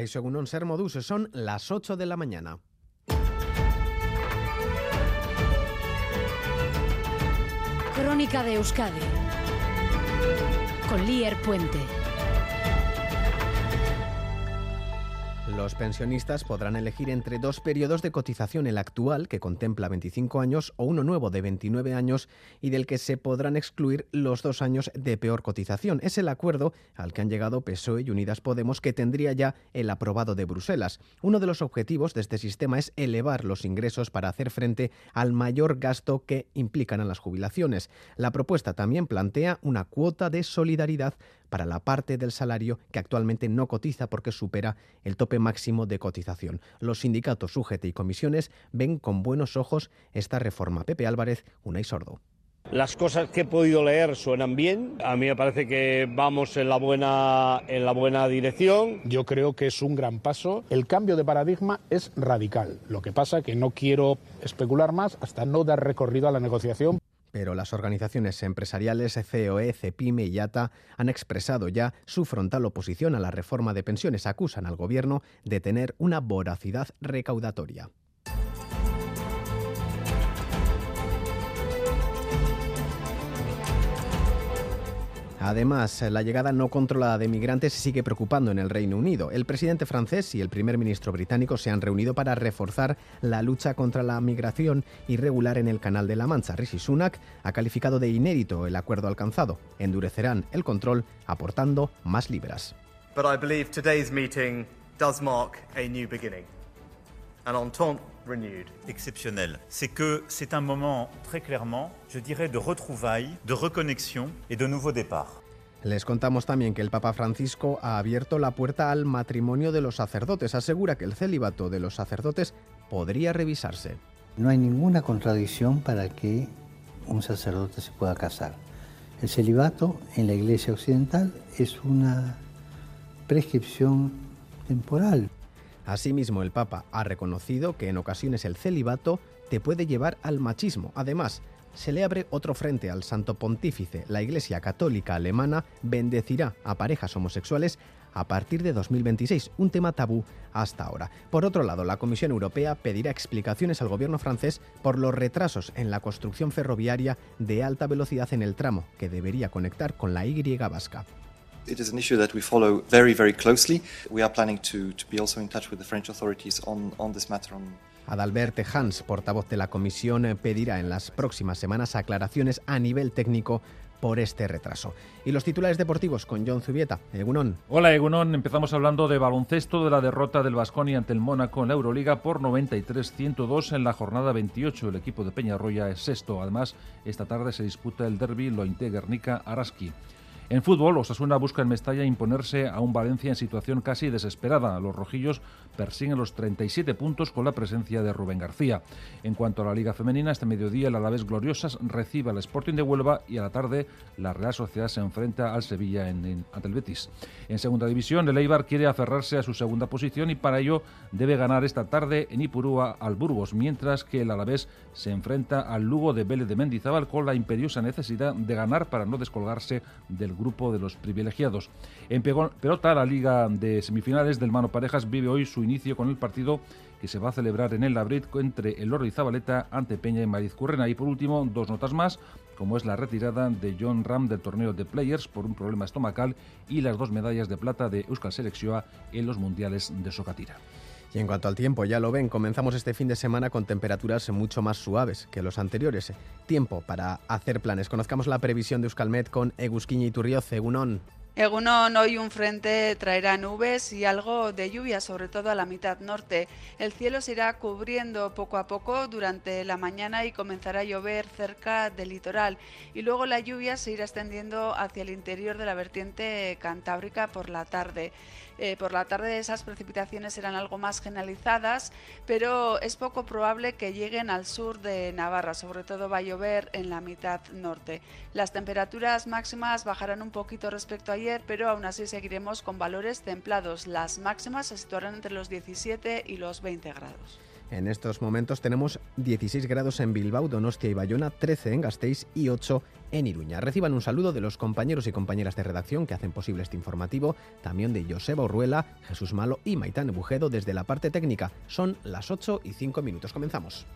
Egunon Ser Modus, son las 8 de la mañana. Crónica de Euskadi con Lier Puente. Los pensionistas podrán elegir entre dos periodos de cotización, el actual, que contempla 25 años, o uno nuevo de 29 años y del que se podrán excluir los dos años de peor cotización. Es el acuerdo al que han llegado PSOE y Unidas Podemos, que tendría ya el aprobado de Bruselas. Uno de los objetivos de este sistema es elevar los ingresos para hacer frente al mayor gasto que implican a las jubilaciones. La propuesta también plantea una cuota de solidaridad para la parte del salario que actualmente no cotiza porque supera el tope máximo de cotización. Los sindicatos UGT y comisiones ven con buenos ojos esta reforma. Pepe Álvarez, Unai Sordo. Las cosas que he podido leer suenan bien. A mí me parece que vamos en la buena en la buena dirección. Yo creo que es un gran paso. El cambio de paradigma es radical. Lo que pasa que no quiero especular más hasta no dar recorrido a la negociación pero las organizaciones empresariales COE, CEPIME y IATA han expresado ya su frontal oposición a la reforma de pensiones. Acusan al gobierno de tener una voracidad recaudatoria. Además, la llegada no controlada de migrantes sigue preocupando en el Reino Unido. El presidente francés y el primer ministro británico se han reunido para reforzar la lucha contra la migración irregular en el Canal de la Mancha. Rishi Sunak ha calificado de inédito el acuerdo alcanzado. Endurecerán el control aportando más libras. But I believe today's meeting does mark a new beginning. Exceptionnel. C'est que c'est un moment très clairement, je dirais, de retrouvailles, de reconnexion et de nouveau départ. Les contamos también que el Papa Francisco ha abierto la puerta al matrimonio de los sacerdotes. Asegura que el celibato de los sacerdotes podría revisarse. No hay ninguna contradicción para que un sacerdote se pueda casar. El celibato en la Iglesia Occidental es una prescripción temporal. Asimismo, el Papa ha reconocido que en ocasiones el celibato te puede llevar al machismo. Además, se le abre otro frente al Santo Pontífice. La Iglesia Católica Alemana bendecirá a parejas homosexuales a partir de 2026, un tema tabú hasta ahora. Por otro lado, la Comisión Europea pedirá explicaciones al gobierno francés por los retrasos en la construcción ferroviaria de alta velocidad en el tramo que debería conectar con la Y vasca. It is an issue that we follow very, very closely. We are planning to, to be also in touch with the French authorities on, on this matter. On Adalbert Hans, portavoz de la Comisión, pedirá en las próximas semanas aclaraciones a nivel técnico por este retraso. Y los titulares deportivos con John Zubieta. Egunon. Hola Egunon, empezamos hablando de baloncesto de la derrota del Vasconi ante el Mónaco en la Euroliga por 93-102 en la jornada 28. El equipo de Peñarroya es sexto. Además, esta tarde se disputa el derby Lointe Guernica-Araski. En fútbol, Osasuna busca en Mestalla imponerse a un Valencia en situación casi desesperada. Los rojillos persiguen los 37 puntos con la presencia de Rubén García. En cuanto a la Liga Femenina, este mediodía el Alavés Gloriosas recibe al Sporting de Huelva y a la tarde la Real Sociedad se enfrenta al Sevilla en, en, ante el Betis. En segunda división, el Eibar quiere aferrarse a su segunda posición y para ello debe ganar esta tarde en Ipurúa al Burgos, mientras que el Alavés se enfrenta al Lugo de Vélez de Mendizábal con la imperiosa necesidad de ganar para no descolgarse del grupo de los privilegiados. En pelota, la Liga de Semifinales del Mano Parejas vive hoy su inicio con el partido que se va a celebrar en el Labrit entre el Loro y Zabaleta ante Peña y Mariz Currena. Y por último, dos notas más, como es la retirada de John Ram del torneo de Players por un problema estomacal y las dos medallas de plata de Euskal Selección en los Mundiales de Socatira. Y en cuanto al tiempo, ya lo ven, comenzamos este fin de semana con temperaturas mucho más suaves que los anteriores. Tiempo para hacer planes. Conozcamos la previsión de Euskalmet con Egusquiña y Turrioz, Egunon. Egunon, hoy un frente traerá nubes y algo de lluvia, sobre todo a la mitad norte. El cielo se irá cubriendo poco a poco durante la mañana y comenzará a llover cerca del litoral. Y luego la lluvia se irá extendiendo hacia el interior de la vertiente cantábrica por la tarde. Eh, por la tarde esas precipitaciones serán algo más generalizadas, pero es poco probable que lleguen al sur de Navarra, sobre todo va a llover en la mitad norte. Las temperaturas máximas bajarán un poquito respecto a ayer, pero aún así seguiremos con valores templados. Las máximas se situarán entre los 17 y los 20 grados. En estos momentos tenemos 16 grados en Bilbao, Donostia y Bayona, 13 en Gasteiz y 8 en Iruña. Reciban un saludo de los compañeros y compañeras de redacción que hacen posible este informativo, también de Joseba Urruela, Jesús Malo y Maitán Bujedo desde la parte técnica. Son las 8 y 5 minutos. Comenzamos.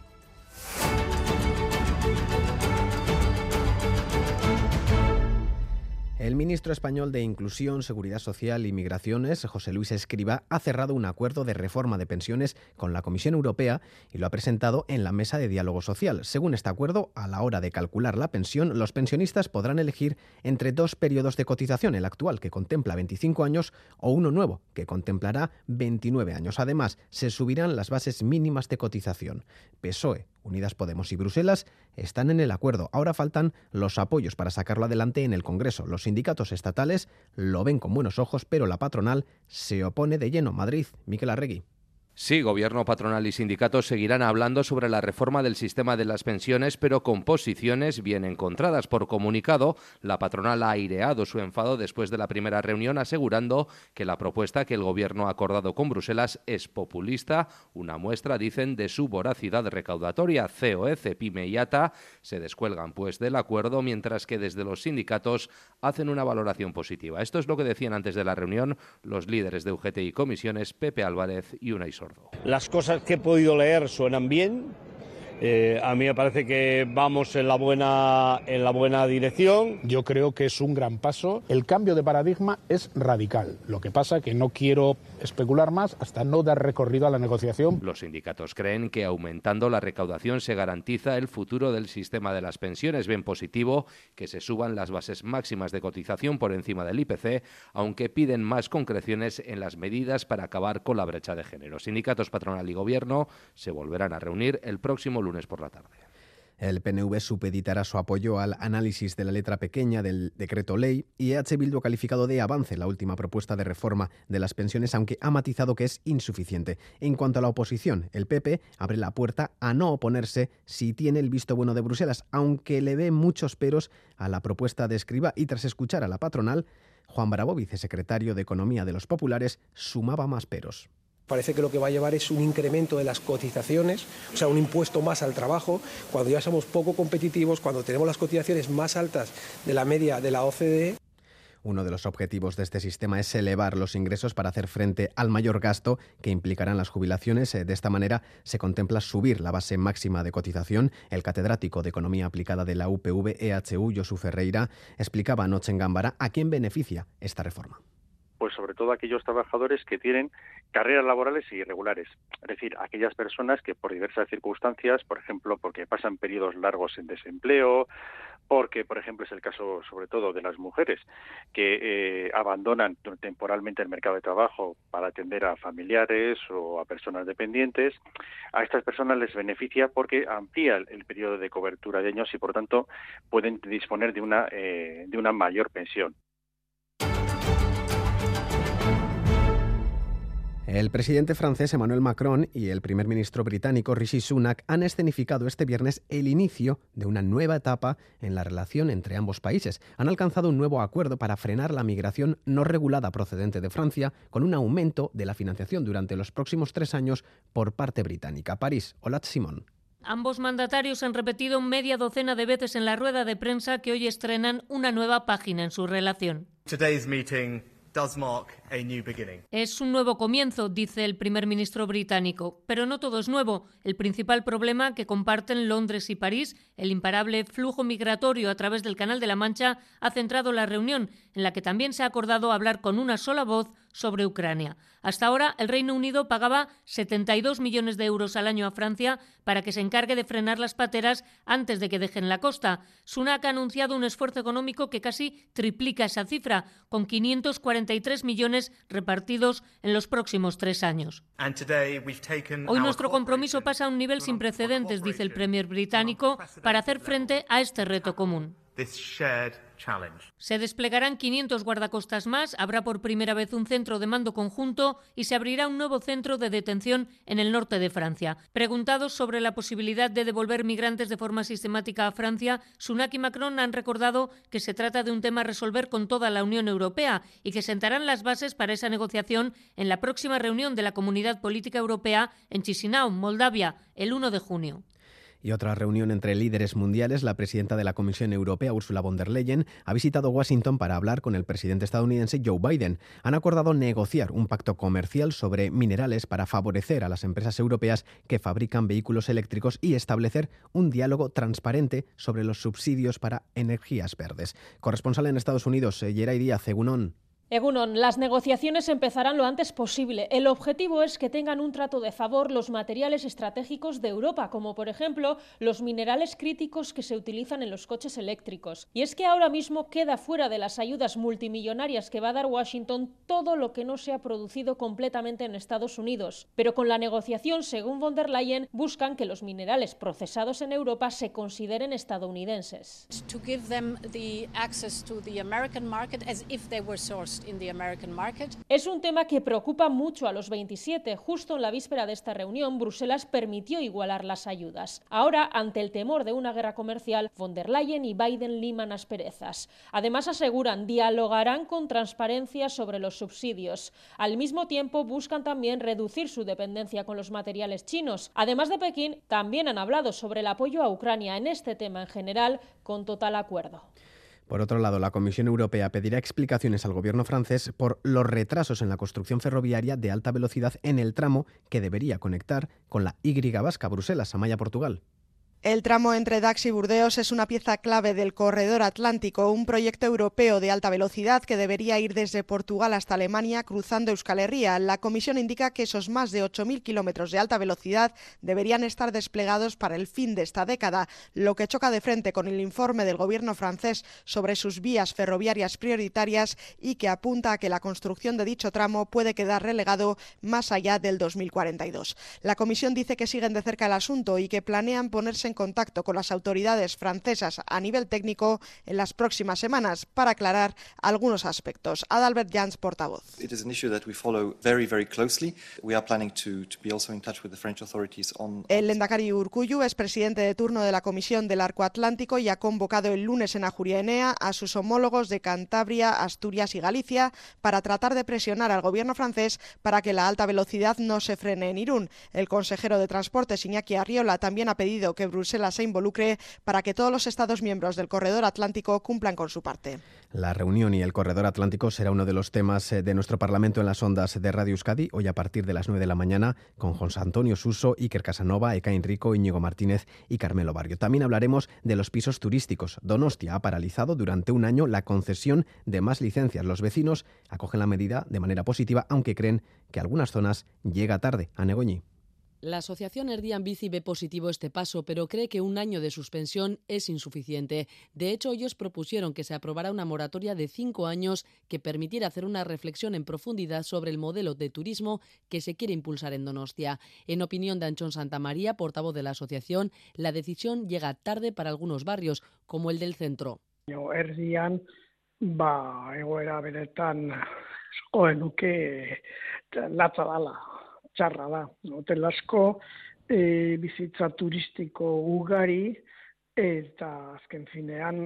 El ministro español de Inclusión, Seguridad Social y Migraciones, José Luis Escriba, ha cerrado un acuerdo de reforma de pensiones con la Comisión Europea y lo ha presentado en la mesa de diálogo social. Según este acuerdo, a la hora de calcular la pensión, los pensionistas podrán elegir entre dos periodos de cotización, el actual, que contempla 25 años, o uno nuevo, que contemplará 29 años. Además, se subirán las bases mínimas de cotización. PSOE, Unidas Podemos y Bruselas están en el acuerdo. Ahora faltan los apoyos para sacarlo adelante en el Congreso. Los sindicatos estatales lo ven con buenos ojos, pero la patronal se opone de lleno. Madrid, Miquel Arregui. Sí, gobierno patronal y sindicatos seguirán hablando sobre la reforma del sistema de las pensiones, pero con posiciones bien encontradas. Por comunicado, la patronal ha aireado su enfado después de la primera reunión, asegurando que la propuesta que el gobierno ha acordado con Bruselas es populista, una muestra, dicen, de su voracidad recaudatoria. COE, CEPIME y ATA se descuelgan pues del acuerdo, mientras que desde los sindicatos hacen una valoración positiva. Esto es lo que decían antes de la reunión los líderes de UGT y comisiones, Pepe Álvarez y Unai las cosas que he podido leer suenan bien. Eh, a mí me parece que vamos en la buena en la buena dirección. Yo creo que es un gran paso. El cambio de paradigma es radical. Lo que pasa que no quiero especular más hasta no dar recorrido a la negociación. Los sindicatos creen que aumentando la recaudación se garantiza el futuro del sistema de las pensiones. Ven positivo que se suban las bases máximas de cotización por encima del IPC, aunque piden más concreciones en las medidas para acabar con la brecha de género. Sindicatos patronal y gobierno se volverán a reunir el próximo lunes por la tarde. El PNV supeditará su apoyo al análisis de la letra pequeña del decreto ley y EH Bildu ha calificado de avance la última propuesta de reforma de las pensiones, aunque ha matizado que es insuficiente. En cuanto a la oposición, el PP abre la puerta a no oponerse si tiene el visto bueno de Bruselas, aunque le ve muchos peros a la propuesta de Escriba y tras escuchar a la patronal, Juan Bravo, vicesecretario de Economía de los Populares, sumaba más peros. Parece que lo que va a llevar es un incremento de las cotizaciones, o sea, un impuesto más al trabajo, cuando ya somos poco competitivos, cuando tenemos las cotizaciones más altas de la media de la OCDE. Uno de los objetivos de este sistema es elevar los ingresos para hacer frente al mayor gasto que implicarán las jubilaciones. De esta manera se contempla subir la base máxima de cotización. El catedrático de Economía Aplicada de la UPV EHU, Josu Ferreira, explicaba anoche en Gámbara a quién beneficia esta reforma pues sobre todo aquellos trabajadores que tienen carreras laborales irregulares, es decir, aquellas personas que por diversas circunstancias, por ejemplo, porque pasan periodos largos en desempleo, porque, por ejemplo, es el caso sobre todo de las mujeres que eh, abandonan temporalmente el mercado de trabajo para atender a familiares o a personas dependientes, a estas personas les beneficia porque amplía el, periodo de cobertura de años y, por tanto, pueden disponer de una, eh, de una mayor pensión. El presidente francés Emmanuel Macron y el primer ministro británico Rishi Sunak han escenificado este viernes el inicio de una nueva etapa en la relación entre ambos países. Han alcanzado un nuevo acuerdo para frenar la migración no regulada procedente de Francia, con un aumento de la financiación durante los próximos tres años por parte británica. París, Olat Simón. Ambos mandatarios han repetido media docena de veces en la rueda de prensa que hoy estrenan una nueva página en su relación. Es un nuevo comienzo, dice el primer ministro británico, pero no todo es nuevo. El principal problema que comparten Londres y París, el imparable flujo migratorio a través del Canal de la Mancha, ha centrado la reunión, en la que también se ha acordado hablar con una sola voz sobre Ucrania. Hasta ahora, el Reino Unido pagaba 72 millones de euros al año a Francia para que se encargue de frenar las pateras antes de que dejen la costa. Sunak ha anunciado un esfuerzo económico que casi triplica esa cifra, con 543 millones repartidos en los próximos tres años. Hoy nuestro compromiso pasa a un nivel sin precedentes, dice el Premier británico, para hacer frente a este reto común. Se desplegarán 500 guardacostas más, habrá por primera vez un centro de mando conjunto y se abrirá un nuevo centro de detención en el norte de Francia. Preguntados sobre la posibilidad de devolver migrantes de forma sistemática a Francia, Sunak y Macron han recordado que se trata de un tema a resolver con toda la Unión Europea y que sentarán las bases para esa negociación en la próxima reunión de la Comunidad Política Europea en Chisinau, Moldavia, el 1 de junio. Y otra reunión entre líderes mundiales, la presidenta de la Comisión Europea, Ursula von der Leyen, ha visitado Washington para hablar con el presidente estadounidense Joe Biden. Han acordado negociar un pacto comercial sobre minerales para favorecer a las empresas europeas que fabrican vehículos eléctricos y establecer un diálogo transparente sobre los subsidios para energías verdes. Corresponsal en Estados Unidos, Yeray Díaz, Egunon. Egunon, las negociaciones empezarán lo antes posible. El objetivo es que tengan un trato de favor los materiales estratégicos de Europa, como por ejemplo los minerales críticos que se utilizan en los coches eléctricos. Y es que ahora mismo queda fuera de las ayudas multimillonarias que va a dar Washington todo lo que no se ha producido completamente en Estados Unidos. Pero con la negociación, según von der Leyen, buscan que los minerales procesados en Europa se consideren estadounidenses. To give them the access to the American market as es un tema que preocupa mucho a los 27. Justo en la víspera de esta reunión, Bruselas permitió igualar las ayudas. Ahora, ante el temor de una guerra comercial, von der Leyen y Biden liman asperezas. Además, aseguran dialogarán con transparencia sobre los subsidios. Al mismo tiempo, buscan también reducir su dependencia con los materiales chinos. Además de Pekín, también han hablado sobre el apoyo a Ucrania en este tema en general, con total acuerdo. Por otro lado, la Comisión Europea pedirá explicaciones al gobierno francés por los retrasos en la construcción ferroviaria de alta velocidad en el tramo que debería conectar con la Y vasca Bruselas, Amaya, Portugal. El tramo entre Dax y Burdeos es una pieza clave del Corredor Atlántico, un proyecto europeo de alta velocidad que debería ir desde Portugal hasta Alemania cruzando Euskal Herria. La Comisión indica que esos más de 8.000 kilómetros de alta velocidad deberían estar desplegados para el fin de esta década, lo que choca de frente con el informe del gobierno francés sobre sus vías ferroviarias prioritarias y que apunta a que la construcción de dicho tramo puede quedar relegado más allá del 2042. La Comisión dice que siguen de cerca el asunto y que planean ponerse en contacto con las autoridades francesas a nivel técnico en las próximas semanas para aclarar algunos aspectos. Adalbert Jans, portavoz. El Lendakari Urcuyu es presidente de turno de la Comisión del Arco Atlántico y ha convocado el lunes en Ajuria Enea a sus homólogos de Cantabria, Asturias y Galicia para tratar de presionar al gobierno francés para que la alta velocidad no se frene en Irún. El consejero de Transportes, Iñaki Arriola, también ha pedido que Bruselas se involucre para que todos los Estados miembros del Corredor Atlántico cumplan con su parte. La reunión y el Corredor Atlántico será uno de los temas eh, de nuestro Parlamento en las ondas de Radio Euskadi, hoy a partir de las 9 de la mañana, con José Antonio Suso, Iker Casanova, Eka Enrico, Íñigo Martínez y Carmelo Barrio. También hablaremos de los pisos turísticos. Donostia ha paralizado durante un año la concesión de más licencias. Los vecinos acogen la medida de manera positiva, aunque creen que algunas zonas llega tarde. A Negoñi. La asociación Erdian Bici ve positivo este paso, pero cree que un año de suspensión es insuficiente. De hecho, ellos propusieron que se aprobara una moratoria de cinco años que permitiera hacer una reflexión en profundidad sobre el modelo de turismo que se quiere impulsar en Donostia. En opinión de Anchón Santamaría, portavoz de la asociación, la decisión llega tarde para algunos barrios, como el del centro. Erdian, egoera benetan, txarra da. Hotel asko, e, bizitza turistiko ugari, eta azken finean,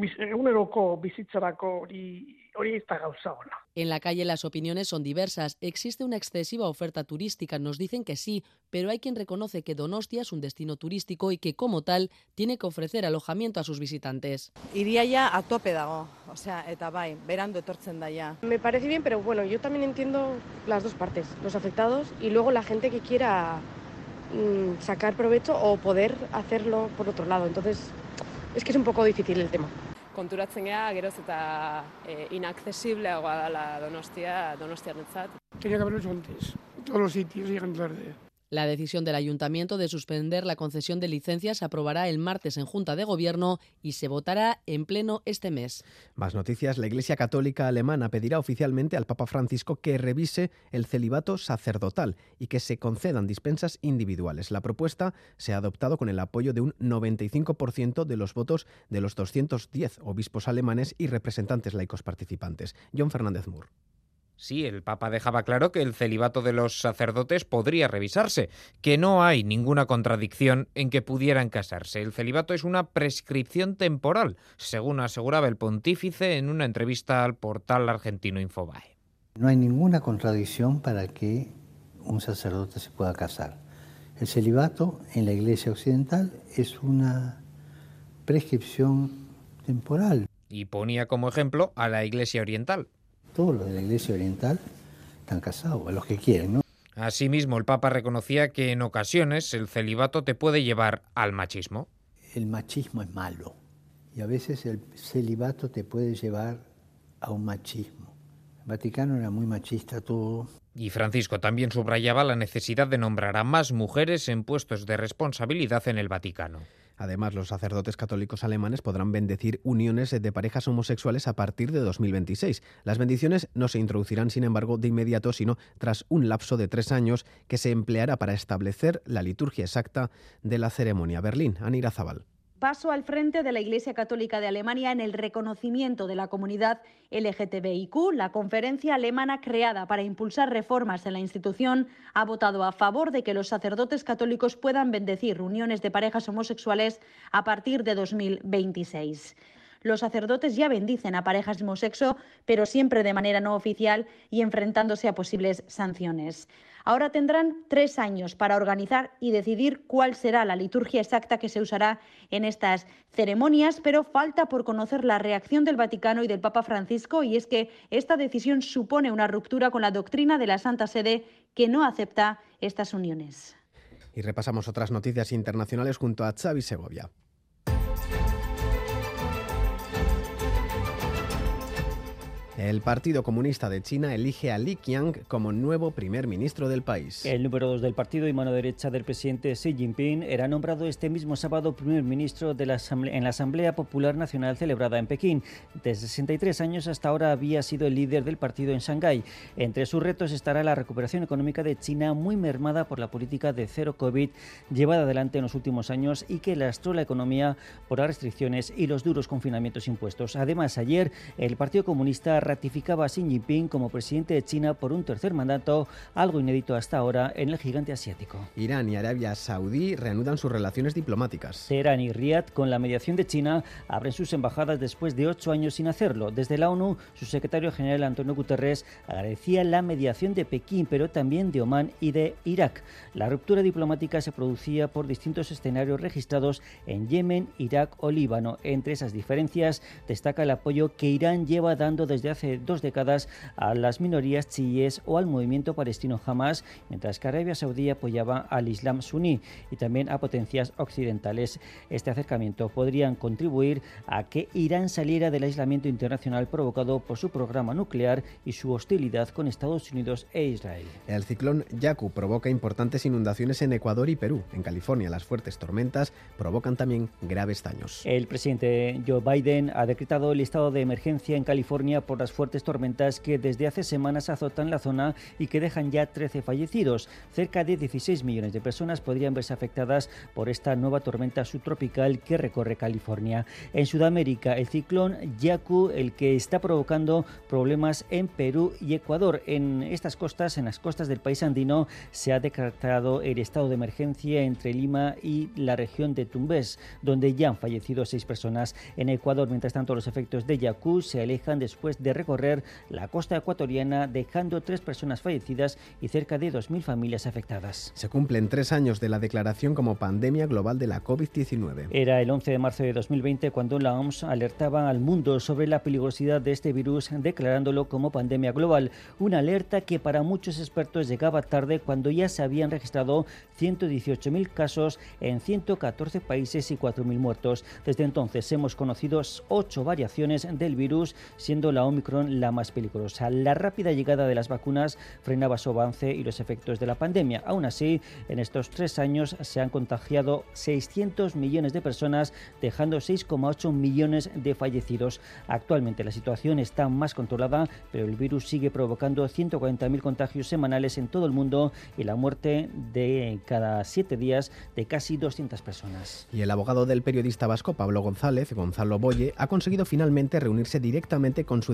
biz, eguneroko bizitzarako hori hori ez da gauza ona. En la calle las opiniones son diversas. Existe una excesiva oferta turística, nos dicen que sí, pero hay quien reconoce que Donostia es un destino turístico y que como tal tiene que ofrecer alojamiento a sus visitantes. Iría ya a tope dago, o sea, eta bai, berando etortzen da ya. Me parece bien, pero bueno, yo también entiendo las dos partes, los afectados y luego la gente que quiera mmm, sacar provecho o poder hacerlo por otro lado. Entonces, es que es un poco difícil el tema. Konturatzen gea geroz eta e, inaccesibleagoa dela Donostia, Donostiarrentzat. Tenía que haberlo hecho antes. Todos los sitios llegan tarde. La decisión del ayuntamiento de suspender la concesión de licencias se aprobará el martes en Junta de Gobierno y se votará en pleno este mes. Más noticias. La Iglesia Católica Alemana pedirá oficialmente al Papa Francisco que revise el celibato sacerdotal y que se concedan dispensas individuales. La propuesta se ha adoptado con el apoyo de un 95% de los votos de los 210 obispos alemanes y representantes laicos participantes. John Fernández Moore. Sí, el Papa dejaba claro que el celibato de los sacerdotes podría revisarse, que no hay ninguna contradicción en que pudieran casarse. El celibato es una prescripción temporal, según aseguraba el pontífice en una entrevista al portal argentino Infobae. No hay ninguna contradicción para que un sacerdote se pueda casar. El celibato en la Iglesia Occidental es una prescripción temporal. Y ponía como ejemplo a la Iglesia Oriental todos los de la Iglesia Oriental están casados, a los que quieren, ¿no? Asimismo, el Papa reconocía que en ocasiones el celibato te puede llevar al machismo. El machismo es malo y a veces el celibato te puede llevar a un machismo. El Vaticano era muy machista todo. Y Francisco también subrayaba la necesidad de nombrar a más mujeres en puestos de responsabilidad en el Vaticano. Además, los sacerdotes católicos alemanes podrán bendecir uniones de parejas homosexuales a partir de 2026. Las bendiciones no se introducirán, sin embargo, de inmediato, sino tras un lapso de tres años que se empleará para establecer la liturgia exacta de la ceremonia. Berlín, Anira Zabal paso al frente de la Iglesia Católica de Alemania en el reconocimiento de la comunidad LGTBIQ. La conferencia alemana creada para impulsar reformas en la institución ha votado a favor de que los sacerdotes católicos puedan bendecir reuniones de parejas homosexuales a partir de 2026. Los sacerdotes ya bendicen a parejas homosexo, pero siempre de manera no oficial y enfrentándose a posibles sanciones. Ahora tendrán tres años para organizar y decidir cuál será la liturgia exacta que se usará en estas ceremonias, pero falta por conocer la reacción del Vaticano y del Papa Francisco, y es que esta decisión supone una ruptura con la doctrina de la Santa Sede que no acepta estas uniones. Y repasamos otras noticias internacionales junto a Xavi Segovia. El Partido Comunista de China elige a Li Qiang como nuevo primer ministro del país. El número dos del partido y mano derecha del presidente Xi Jinping era nombrado este mismo sábado primer ministro de en la Asamblea Popular Nacional celebrada en Pekín. Desde 63 años hasta ahora había sido el líder del partido en Shanghái. Entre sus retos estará la recuperación económica de China, muy mermada por la política de cero COVID llevada adelante en los últimos años y que lastró la economía por las restricciones y los duros confinamientos impuestos. Además, ayer el Partido Comunista ratificaba a Xi Jinping como presidente de China por un tercer mandato, algo inédito hasta ahora en el gigante asiático. Irán y Arabia Saudí reanudan sus relaciones diplomáticas. Teherán y Riad, con la mediación de China, abren sus embajadas después de ocho años sin hacerlo. Desde la ONU, su secretario general Antonio Guterres agradecía la mediación de Pekín, pero también de Omán y de Irak. La ruptura diplomática se producía por distintos escenarios registrados en Yemen, Irak o Líbano. Entre esas diferencias destaca el apoyo que Irán lleva dando desde hace dos décadas a las minorías chiíes o al movimiento palestino Hamas, mientras que Arabia Saudí apoyaba al Islam suní y también a potencias occidentales. Este acercamiento podrían contribuir a que Irán saliera del aislamiento internacional provocado por su programa nuclear y su hostilidad con Estados Unidos e Israel. El ciclón Yaku provoca importantes inundaciones en Ecuador y Perú. En California, las fuertes tormentas provocan también graves daños. El presidente Joe Biden ha decretado el estado de emergencia en California por las fuertes tormentas que desde hace semanas azotan la zona y que dejan ya 13 fallecidos. Cerca de 16 millones de personas podrían verse afectadas por esta nueva tormenta subtropical que recorre California. En Sudamérica, el ciclón Yaku, el que está provocando problemas en Perú y Ecuador. En estas costas, en las costas del país andino, se ha decretado el estado de emergencia entre Lima y la región de Tumbes, donde ya han fallecido seis personas. En Ecuador, mientras tanto, los efectos de Yaku se alejan después de recorrer la costa ecuatoriana, dejando tres personas fallecidas y cerca de 2.000 familias afectadas. Se cumplen tres años de la declaración como pandemia global de la COVID-19. Era el 11 de marzo de 2020 cuando la OMS alertaba al mundo sobre la peligrosidad de este virus, declarándolo como pandemia global. Una alerta que para muchos expertos llegaba tarde cuando ya se habían registrado 118.000 casos en 114 países y 4.000 muertos. Desde entonces hemos conocido ocho variaciones del virus, siendo la Omicron Omicron la más peligrosa. La rápida llegada de las vacunas frenaba su avance y los efectos de la pandemia. Aún así, en estos tres años se han contagiado 600 millones de personas, dejando 6,8 millones de fallecidos. Actualmente la situación está más controlada, pero el virus sigue provocando 140.000 contagios semanales en todo el mundo y la muerte de cada siete días de casi 200 personas. Y el abogado del periodista vasco Pablo González, Gonzalo Boye, ha conseguido finalmente reunirse directamente con su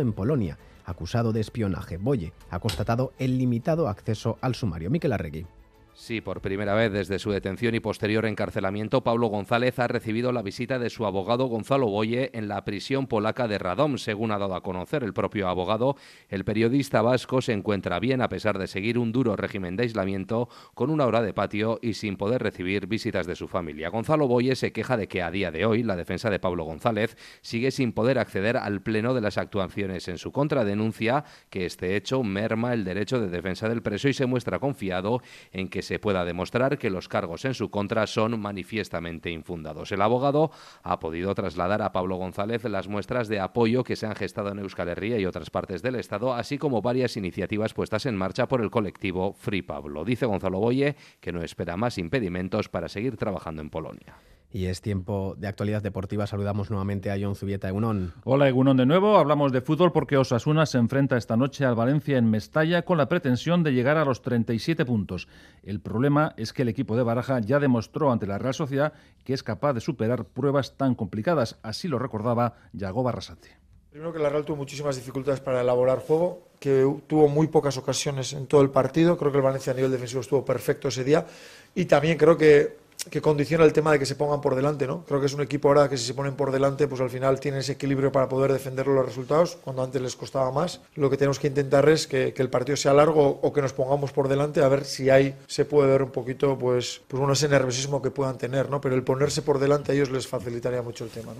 en Polonia, acusado de espionaje. Boye ha constatado el limitado acceso al sumario. Miquel Arregui. Sí, por primera vez desde su detención y posterior encarcelamiento, Pablo González ha recibido la visita de su abogado Gonzalo Boye en la prisión polaca de Radom. Según ha dado a conocer el propio abogado, el periodista vasco se encuentra bien a pesar de seguir un duro régimen de aislamiento, con una hora de patio y sin poder recibir visitas de su familia. Gonzalo Boye se queja de que a día de hoy la defensa de Pablo González sigue sin poder acceder al pleno de las actuaciones en su contra. Denuncia que este hecho merma el derecho de defensa del preso y se muestra confiado en que se pueda demostrar que los cargos en su contra son manifiestamente infundados. El abogado ha podido trasladar a Pablo González las muestras de apoyo que se han gestado en Euskal Herria y otras partes del Estado, así como varias iniciativas puestas en marcha por el colectivo Free Pablo. Dice Gonzalo Boye que no espera más impedimentos para seguir trabajando en Polonia. Y es tiempo de actualidad deportiva. Saludamos nuevamente a John Zubieta Egunon. Hola Egunon de nuevo. Hablamos de fútbol porque Osasuna se enfrenta esta noche al Valencia en Mestalla con la pretensión de llegar a los 37 puntos. El problema es que el equipo de Baraja ya demostró ante la Real Sociedad que es capaz de superar pruebas tan complicadas. Así lo recordaba Yago Barrasate. Primero que la Real tuvo muchísimas dificultades para elaborar juego, que tuvo muy pocas ocasiones en todo el partido. Creo que el Valencia a nivel defensivo estuvo perfecto ese día. Y también creo que que condiciona el tema de que se pongan por delante, ¿no? Creo que es un equipo ahora que si se ponen por delante, pues al final tienen ese equilibrio para poder defender los resultados, cuando antes les costaba más. Lo que tenemos que intentar es que, el partido sea largo o que nos pongamos por delante, a ver si ahí se puede ver un poquito, pues, pues bueno, ese nerviosismo que puedan tener, ¿no? Pero el ponerse por delante a ellos les facilitaría mucho el tema.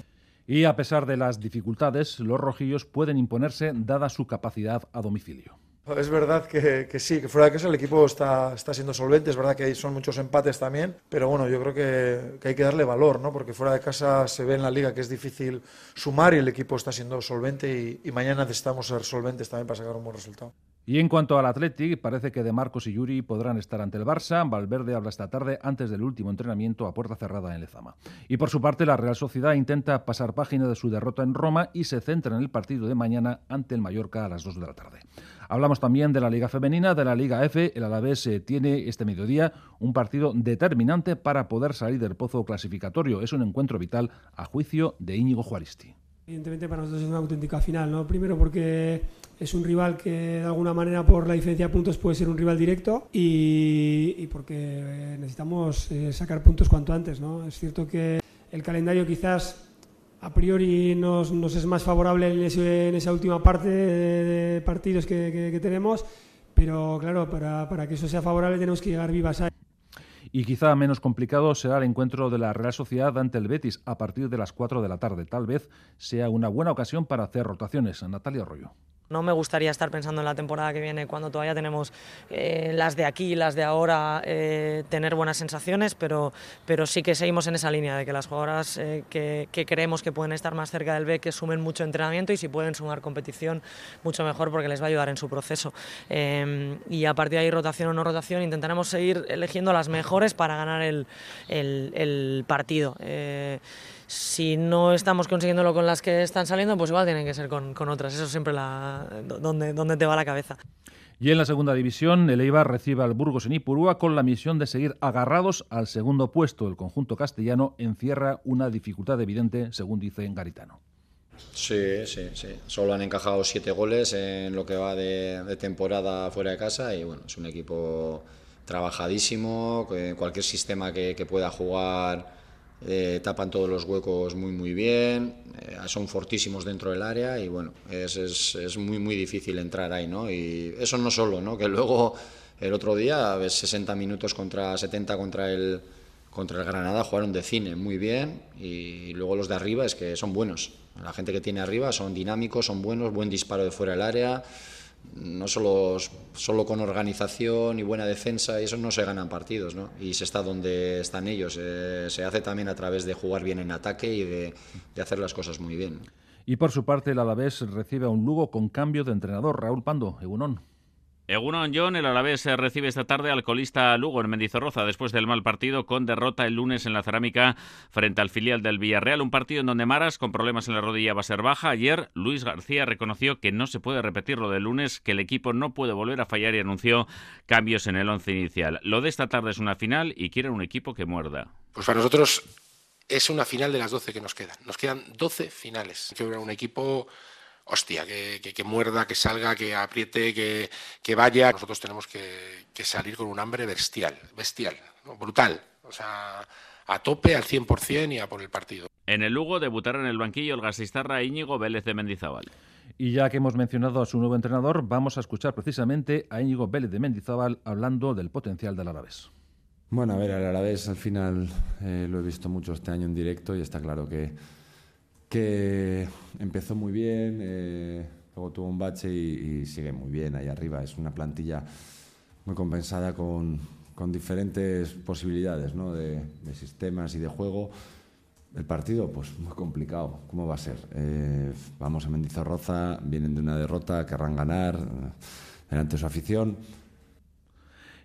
Y a pesar de las dificultades, los rojillos pueden imponerse dada su capacidad a domicilio. Es verdad que, sí, que fuera de casa el equipo está, está siendo solvente, es verdad que son muchos empates también, pero bueno, yo creo que, que, hay que darle valor, ¿no? porque fuera de casa se ve en la liga que es difícil sumar y el equipo está siendo solvente y, y mañana necesitamos ser solventes también para sacar un buen resultado. Y en cuanto al Athletic, parece que De Marcos y Yuri podrán estar ante el Barça. Valverde habla esta tarde antes del último entrenamiento a puerta cerrada en Lezama. Y por su parte, la Real Sociedad intenta pasar página de su derrota en Roma y se centra en el partido de mañana ante el Mallorca a las 2 de la tarde. Hablamos también de la Liga Femenina, de la Liga F. El Alavés eh, tiene este mediodía un partido determinante para poder salir del pozo clasificatorio. Es un encuentro vital a juicio de Íñigo Juaristi. Evidentemente para nosotros es una auténtica final, ¿no? Primero porque es un rival que de alguna manera por la diferencia de puntos puede ser un rival directo y, porque necesitamos eh, sacar puntos cuanto antes, ¿no? Es cierto que el calendario quizás a priori nos, es más favorable en, ese, en, esa última parte de, partidos que, tenemos, pero claro, para, para que eso sea favorable tenemos que llegar vivas a y quizá menos complicado será el encuentro de la Real Sociedad ante el Betis a partir de las 4 de la tarde. Tal vez sea una buena ocasión para hacer rotaciones. Natalia Arroyo. No me gustaría estar pensando en la temporada que viene cuando todavía tenemos eh, las de aquí, las de ahora, eh, tener buenas sensaciones, pero, pero sí que seguimos en esa línea de que las jugadoras eh, que, que, creemos que pueden estar más cerca del B, que sumen mucho entrenamiento y si pueden sumar competición, mucho mejor porque les va a ayudar en su proceso. y a partir de ahí, rotación o no rotación, intentaremos seguir eligiendo las mejores para ganar el, el, el partido si no estamos consiguiéndolo con las que están saliendo, pues igual tienen que ser con, con otras. Eso es siempre la, donde, donde te va la cabeza. Y en la segunda división, el Eibar recibe al Burgos en Ipurúa con la misión de seguir agarrados al segundo puesto. El conjunto castellano encierra una dificultad evidente, según dice Garitano. Sí, sí, sí. Solo han encajado siete goles en lo que va de, de temporada fuera de casa y bueno, es un equipo trabajadísimo, cualquier sistema que, que pueda jugar eh, tapan todos los huecos muy muy bien, eh, son fortísimos dentro del área y bueno, es, es, es, muy muy difícil entrar ahí, ¿no? Y eso no solo, ¿no? Que luego el otro día, ves 60 minutos contra 70 contra el, contra el Granada, jugaron de cine muy bien y luego los de arriba es que son buenos. La gente que tiene arriba son dinámicos, son buenos, buen disparo de fuera del área no solo, solo con organización y buena defensa, eso no se ganan partidos, ¿no? Y se está donde están ellos. Eh, se hace también a través de jugar bien en ataque y de, hacer las cosas muy bien. Y por su parte, el Alavés recibe a un Lugo con cambio de entrenador. Raúl Pando, Egunon. Egunon John, el Alavés recibe esta tarde al colista Lugo en Mendizorroza después del mal partido con derrota el lunes en la cerámica frente al filial del Villarreal, un partido en donde Maras con problemas en la rodilla va a ser baja. Ayer Luis García reconoció que no se puede repetir lo del lunes, que el equipo no puede volver a fallar y anunció cambios en el once inicial. Lo de esta tarde es una final y quieren un equipo que muerda. Pues para nosotros es una final de las 12 que nos quedan. Nos quedan 12 finales. Que un equipo hostia, que, que, muerda, que salga, que apriete, que, que vaya. Nosotros tenemos que, salir con un hambre bestial, bestial, brutal. O sea, a tope, al 100% y a por el partido. En el Lugo debutará en el banquillo el gasistarra Íñigo Vélez de Mendizábal. Y ya que hemos mencionado a su nuevo entrenador, vamos a escuchar precisamente a Íñigo Vélez de Mendizábal hablando del potencial del Alavés. Bueno, a ver, al Alavés al final eh, lo he visto mucho este año en directo y está claro que que empezó muy bien, eh, luego tuvo un bache y, sigue muy bien ahí arriba. Es una plantilla muy compensada con, con diferentes posibilidades ¿no? de, sistemas y de juego. El partido, pues muy complicado. ¿Cómo va a ser? Eh, vamos a Mendizorroza, vienen de una derrota, querrán ganar eh, delante de su afición.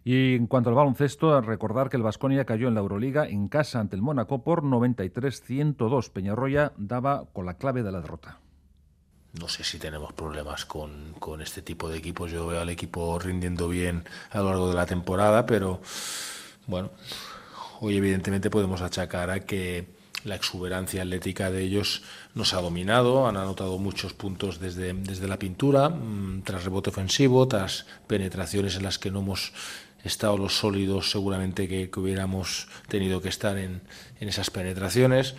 Y en cuanto al baloncesto, recordar que el Vasconia cayó en la Euroliga en casa ante el Mónaco por 93-102. Peñarroya daba con la clave de la derrota. No sé si tenemos problemas con, con, este tipo de equipos. Yo veo al equipo rindiendo bien a lo largo de la temporada, pero bueno, hoy evidentemente podemos achacar a que la exuberancia atlética de ellos nos ha dominado, han anotado muchos puntos desde, desde la pintura, mm, tras rebote ofensivo, tras penetraciones en las que no hemos estado los sólidos seguramente que, hubiéramos tenido que estar en, esas penetraciones.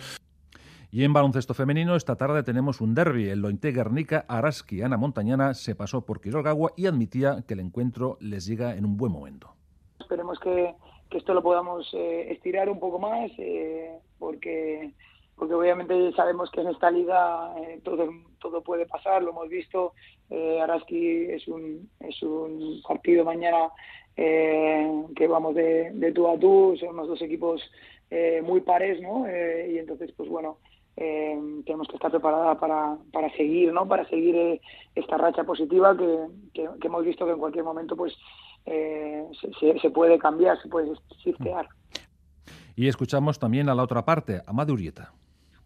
Y en baloncesto femenino, esta tarde tenemos un derby. El Lointe Guernica Araski Ana Montañana se pasó por Quirolgagua y admitía que el encuentro les llega en un buen momento. Esperemos que, esto lo podamos eh, estirar un poco más, eh, porque, porque obviamente sabemos que en esta liga eh, todo, todo puede pasar, lo hemos visto. Araski es un, es un partido mañana eh, que vamos de, tú a tú, son los dos equipos eh, muy pares, ¿no? Eh, y entonces, pues bueno, tenemos que estar preparada para, para seguir, ¿no? Para seguir esta racha positiva que, hemos visto que en cualquier momento, pues, se, se, puede cambiar, se puede shiftear. Y escuchamos también a la otra parte, a Madurieta.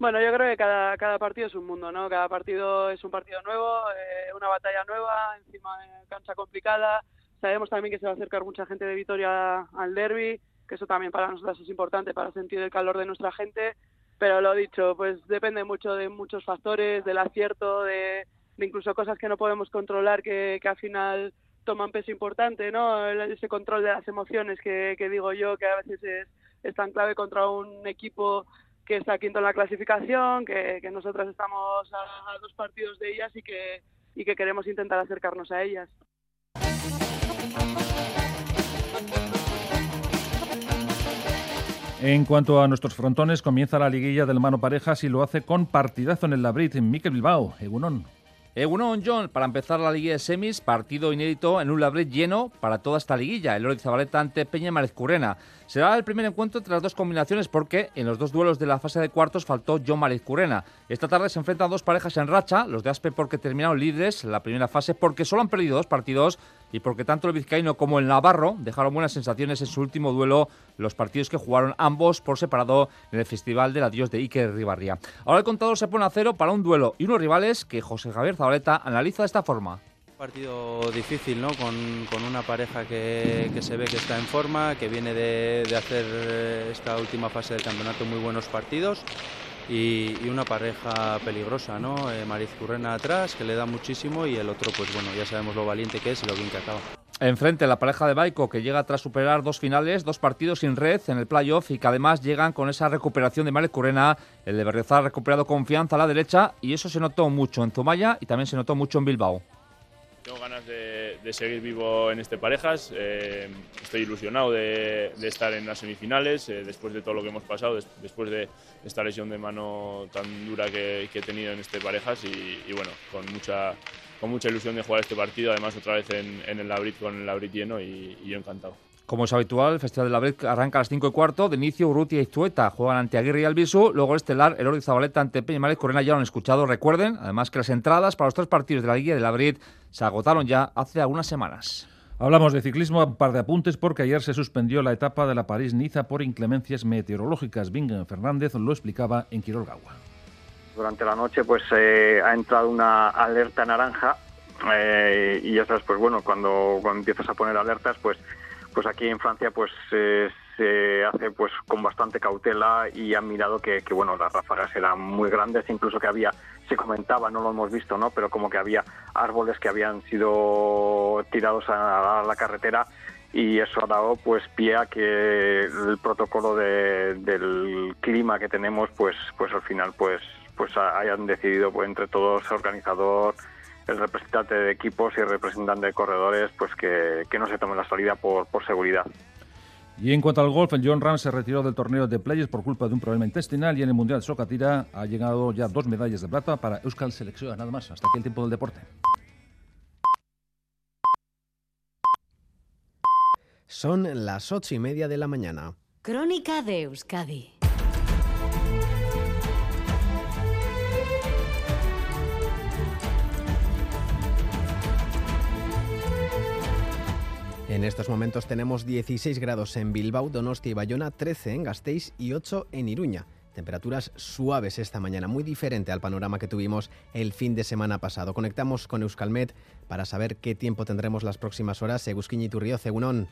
Bueno, yo creo que cada, cada partido es un mundo, ¿no? Cada partido es un partido nuevo, una batalla nueva, encima de cancha complicada, Sabemos también que se va a acercar mucha gente de Vitoria al derby, que eso también para nosotros es importante para sentir el calor de nuestra gente. Pero lo dicho, pues depende mucho de muchos factores, del acierto, de, incluso cosas que no podemos controlar que, al final toman peso importante, ¿no? Ese control de las emociones que, digo yo que a veces es, tan clave contra un equipo que está quinto en la clasificación, que, que nosotras estamos a, a, dos partidos de ellas y que, y que queremos intentar acercarnos a ellas. En cuanto a nuestros frontones, comienza la liguilla del mano parejas y lo hace con partidazo en el Labrit en Miquel Bilbao, Egunon. Egunon, John, para empezar la liguilla de semis, partido inédito en un Labrit lleno para toda esta liguilla, el Lori Zabaleta ante Peña Currena. Será el primer encuentro entre las dos combinaciones porque en los dos duelos de la fase de cuartos faltó John Currena. Esta tarde se enfrentan dos parejas en racha, los de Aspe porque terminaron líderes la primera fase porque solo han perdido dos partidos y porque tanto el vizcaíno como el navarro dejaron buenas sensaciones en su último duelo, los partidos que jugaron ambos por separado en el Festival del Adiós de Iker Ribarría. Ahora el contador se pone a cero para un duelo y unos rivales que José Javier Zabaleta analiza de esta forma. Partido difícil, ¿no? Con, una pareja que, se ve que está en forma, que viene de, de hacer esta última fase del campeonato muy buenos partidos y, una pareja peligrosa, ¿no? Eh, Mariz Currena atrás, que le da muchísimo, y el otro, pues bueno, ya sabemos lo valiente que es y lo bien que acaba. Enfrente la pareja de Baiko que llega tras superar dos finales, dos partidos sin red en el playoff y que además llegan con esa recuperación de Mariz Currena. El de Berriozar ha recuperado confianza a la derecha y eso se notó mucho en Zumaya y también se notó mucho en Bilbao. Tengo ganas de, seguir vivo en este parejas. Eh, estoy ilusionado de, estar en las semifinales eh, después de todo lo que hemos pasado, después de esta lesión de mano tan dura que, he tenido en este parejas y, bueno, con mucha, con mucha ilusión de jugar este partido, además otra vez en, el Labrit con el Labrit lleno y, yo encantado. Como es habitual, el Festival de la arranca a las 5 y cuarto. De inicio, Urrutia y Zueta juegan ante Aguirre y Albisu. Luego el estelar, el y Zabaleta ante Peñamales Corena ya lo han escuchado. Recuerden, además, que las entradas para los tres partidos de la Guía de la se agotaron ya hace algunas semanas. Hablamos de ciclismo, un par de apuntes porque ayer se suspendió la etapa de la París-Niza por inclemencias meteorológicas. Bingen Fernández lo explicaba en Quirolgagua. Durante la noche pues eh, ha entrado una alerta naranja eh, y ya sabes, pues bueno, cuando, cuando empiezas a poner alertas, pues pues aquí en Francia pues eh, se hace pues con bastante cautela y han mirado que, bueno las ráfagas eran muy grandes incluso que había se comentaba no lo hemos visto no pero como que había árboles que habían sido tirados a, la carretera y eso ha dado pues pie a que el protocolo de, del clima que tenemos pues pues al final pues pues hayan decidido pues, entre todos organizador el representante de equipos y el representante de corredores pues que, que no se tomen la salida por, por seguridad. Y en cuanto al golf, John Ram se retiró del torneo de players por culpa de un problema intestinal y en el Mundial de Socatira ha llegado ya dos medallas de plata para Euskal Selección. Nada más, hasta aquí el tiempo del deporte. Son las ocho y media de la mañana. Crónica de Euskadi. En estos momentos tenemos 16 grados en Bilbao, Donostia y Bayona, 13 en Gasteiz y 8 en Iruña. Temperaturas suaves esta mañana, muy diferente al panorama que tuvimos el fin de semana pasado. Conectamos con Euskalmet para saber qué tiempo tendremos las próximas horas. Egusquiñi Turrio, Cegunón.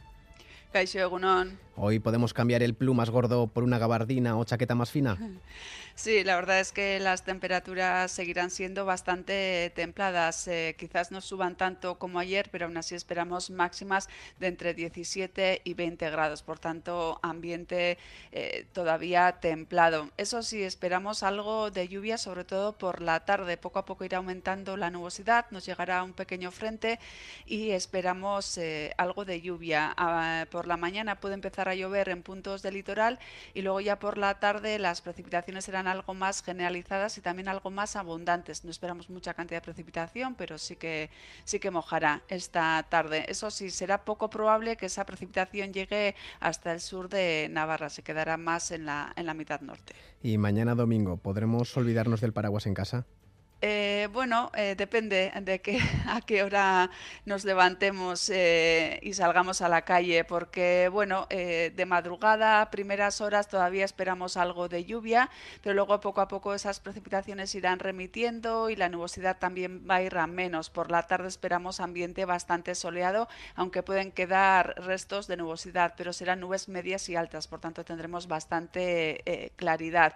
Hoy podemos cambiar el plus más gordo por una gabardina o chaqueta más fina. Sí, la verdad es que las temperaturas seguirán siendo bastante templadas. Eh, quizás no suban tanto como ayer, pero aún así esperamos máximas de entre 17 y 20 grados. Por tanto, ambiente eh, todavía templado. Eso sí, esperamos algo de lluvia, sobre todo por la tarde. Poco a poco irá aumentando la nubosidad, nos llegará un pequeño frente y esperamos eh, algo de lluvia. Ah, por la mañana puede empezar a llover en puntos del litoral y luego ya por la tarde las precipitaciones serán algo más generalizadas y también algo más abundantes. No esperamos mucha cantidad de precipitación, pero sí que sí que mojará esta tarde. Eso sí, será poco probable que esa precipitación llegue hasta el sur de Navarra, se quedará más en la, en la mitad norte. Y mañana domingo, ¿podremos olvidarnos del paraguas en casa? Eh, bueno, eh, depende de que, a qué hora nos levantemos eh, y salgamos a la calle, porque bueno, de madrugada, primeras horas todavía esperamos algo de lluvia, pero luego poco a poco esas precipitaciones irán remitiendo y la nubosidad también va a ir a menos. Por la tarde esperamos ambiente bastante soleado, aunque pueden quedar restos de nubosidad, pero serán nubes medias y altas, por tanto tendremos bastante claridad.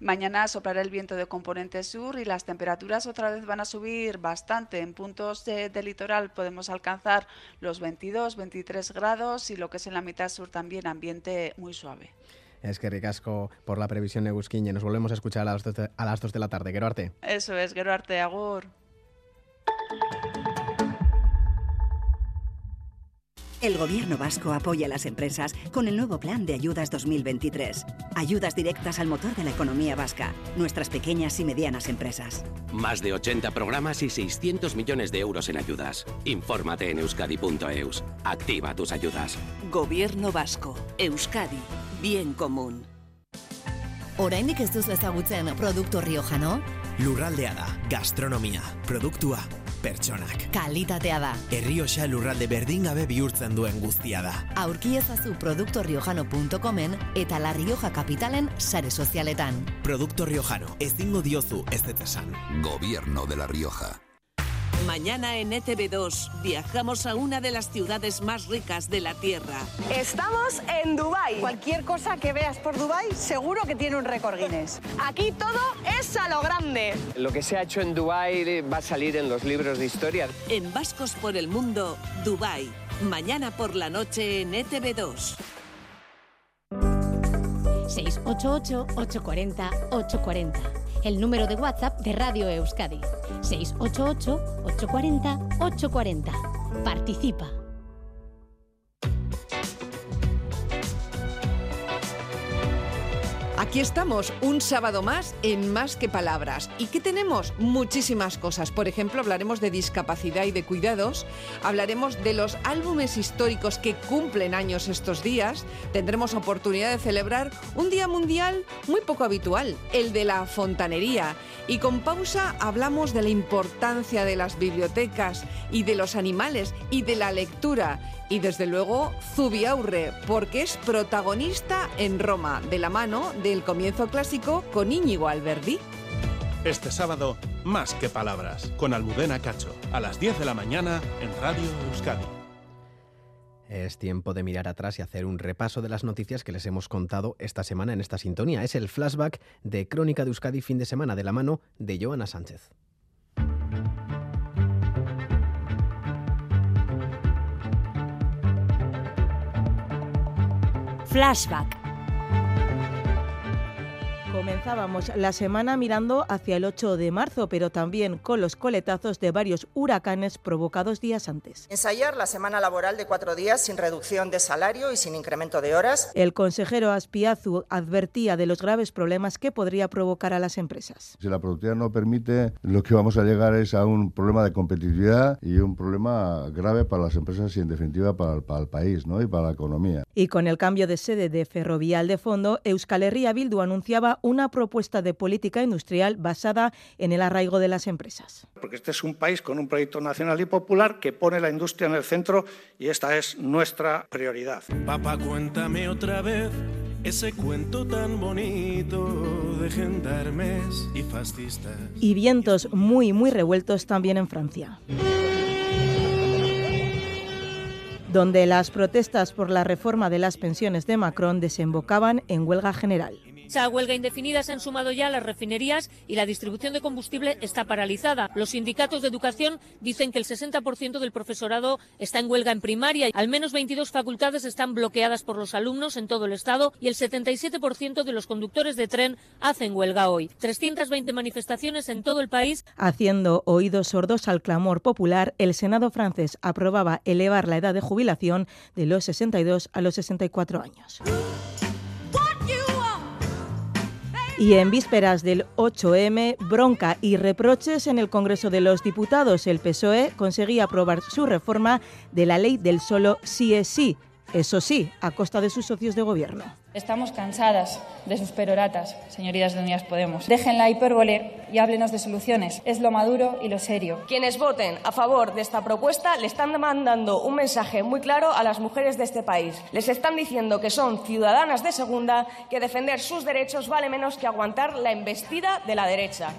Mañana soplará el viento de componente sur y las temperaturas otra vez van a subir bastante. En puntos de, litoral podemos alcanzar los 22, 23 grados y lo que es en la mitad sur también ambiente muy suave. Es que ricasco por la previsión de Busquiñe. Nos volvemos a escuchar a las 2 de, a las 2 de la tarde. Geroarte. Eso es, Geroarte, agur. El gobierno vasco apoya a las empresas con el nuevo plan de ayudas 2023. Ayudas directas al motor de la economía vasca, nuestras pequeñas y medianas empresas. Más de 80 programas y 600 millones de euros en ayudas. Infórmate en euskadi.eus. Activa tus ayudas. Gobierno vasco. Euskadi. Bien común. Oraindik ez duzu ezagutzen produkto riojano? Lurraldea da, gastronomia, produktua, pertsonak. Kalitatea da. Errioxa lurralde berdin gabe bihurtzen duen guztia da. Aurki ezazu produktorriojano.comen eta La Rioja Kapitalen sare sozialetan. Produkto Riojano, ez dingo diozu ez esan. Gobierno de La Rioja. Mañana en ETV2 viajamos a una de las ciudades más ricas de la Tierra. Estamos en Dubai. Cualquier cosa que veas por Dubai seguro que tiene un récord Guinness. Aquí todo es a lo grande. Lo que se ha hecho en Dubai va a salir en los libros de historia. En Vascos por el Mundo, Dubai. Mañana por la noche en ETV2. 688-840-840 el número de WhatsApp de Radio Euskadi. 688-840-840. Participa. Aquí estamos, un sábado más en Más que Palabras. ¿Y qué tenemos? Muchísimas cosas. Por ejemplo, hablaremos de discapacidad y de cuidados. Hablaremos de los álbumes históricos que cumplen años estos días. Tendremos oportunidad de celebrar un día mundial muy poco habitual, el de la fontanería. Y con pausa hablamos de la importancia de las bibliotecas y de los animales y de la lectura y desde luego Zubiaurre, porque es protagonista en Roma, de la mano del comienzo clásico con Íñigo Alberdi. Este sábado, más que palabras, con Almudena Cacho, a las 10 de la mañana en Radio Euskadi. Es tiempo de mirar atrás y hacer un repaso de las noticias que les hemos contado esta semana en esta sintonía. Es el flashback de Crónica de Euskadi fin de semana de la mano de Joana Sánchez. Flashback. Comenzábamos la semana mirando hacia el 8 de marzo, pero también con los coletazos de varios huracanes provocados días antes. Ensayar la semana laboral de cuatro días sin reducción de salario y sin incremento de horas. El consejero Aspiazu advertía de los graves problemas que podría provocar a las empresas. Si la productividad no permite, lo que vamos a llegar es a un problema de competitividad y un problema grave para las empresas y en definitiva para el, para el país ¿no? y para la economía. Y con el cambio de sede de Ferrovial de Fondo, Euskal Herria Bildu anunciaba una propuesta de política industrial basada en el arraigo de las empresas. Porque este es un país con un proyecto nacional y popular que pone la industria en el centro y esta es nuestra prioridad. Papá, cuéntame otra vez ese cuento tan bonito de gendarmes y fascistas. Y vientos muy, muy revueltos también en Francia donde las protestas por la reforma de las pensiones de Macron desembocaban en huelga general. Esa huelga indefinida se han sumado ya a las refinerías y la distribución de combustible está paralizada. Los sindicatos de educación dicen que el 60% del profesorado está en huelga en primaria. Al menos 22 facultades están bloqueadas por los alumnos en todo el Estado y el 77% de los conductores de tren hacen huelga hoy. 320 manifestaciones en todo el país. Haciendo oídos sordos al clamor popular, el Senado francés aprobaba elevar la edad de jubilación de los 62 a los 64 años. Y en vísperas del 8M, bronca y reproches en el Congreso de los Diputados, el PSOE conseguía aprobar su reforma de la ley del solo sí es sí, eso sí, a costa de sus socios de gobierno. Estamos cansadas de sus peroratas, señorías de Unidas Podemos. Dejen la hipérbole y háblenos de soluciones. Es lo maduro y lo serio. Quienes voten a favor de esta propuesta le están mandando un mensaje muy claro a las mujeres de este país. Les están diciendo que son ciudadanas de segunda, que defender sus derechos vale menos que aguantar la embestida de la derecha.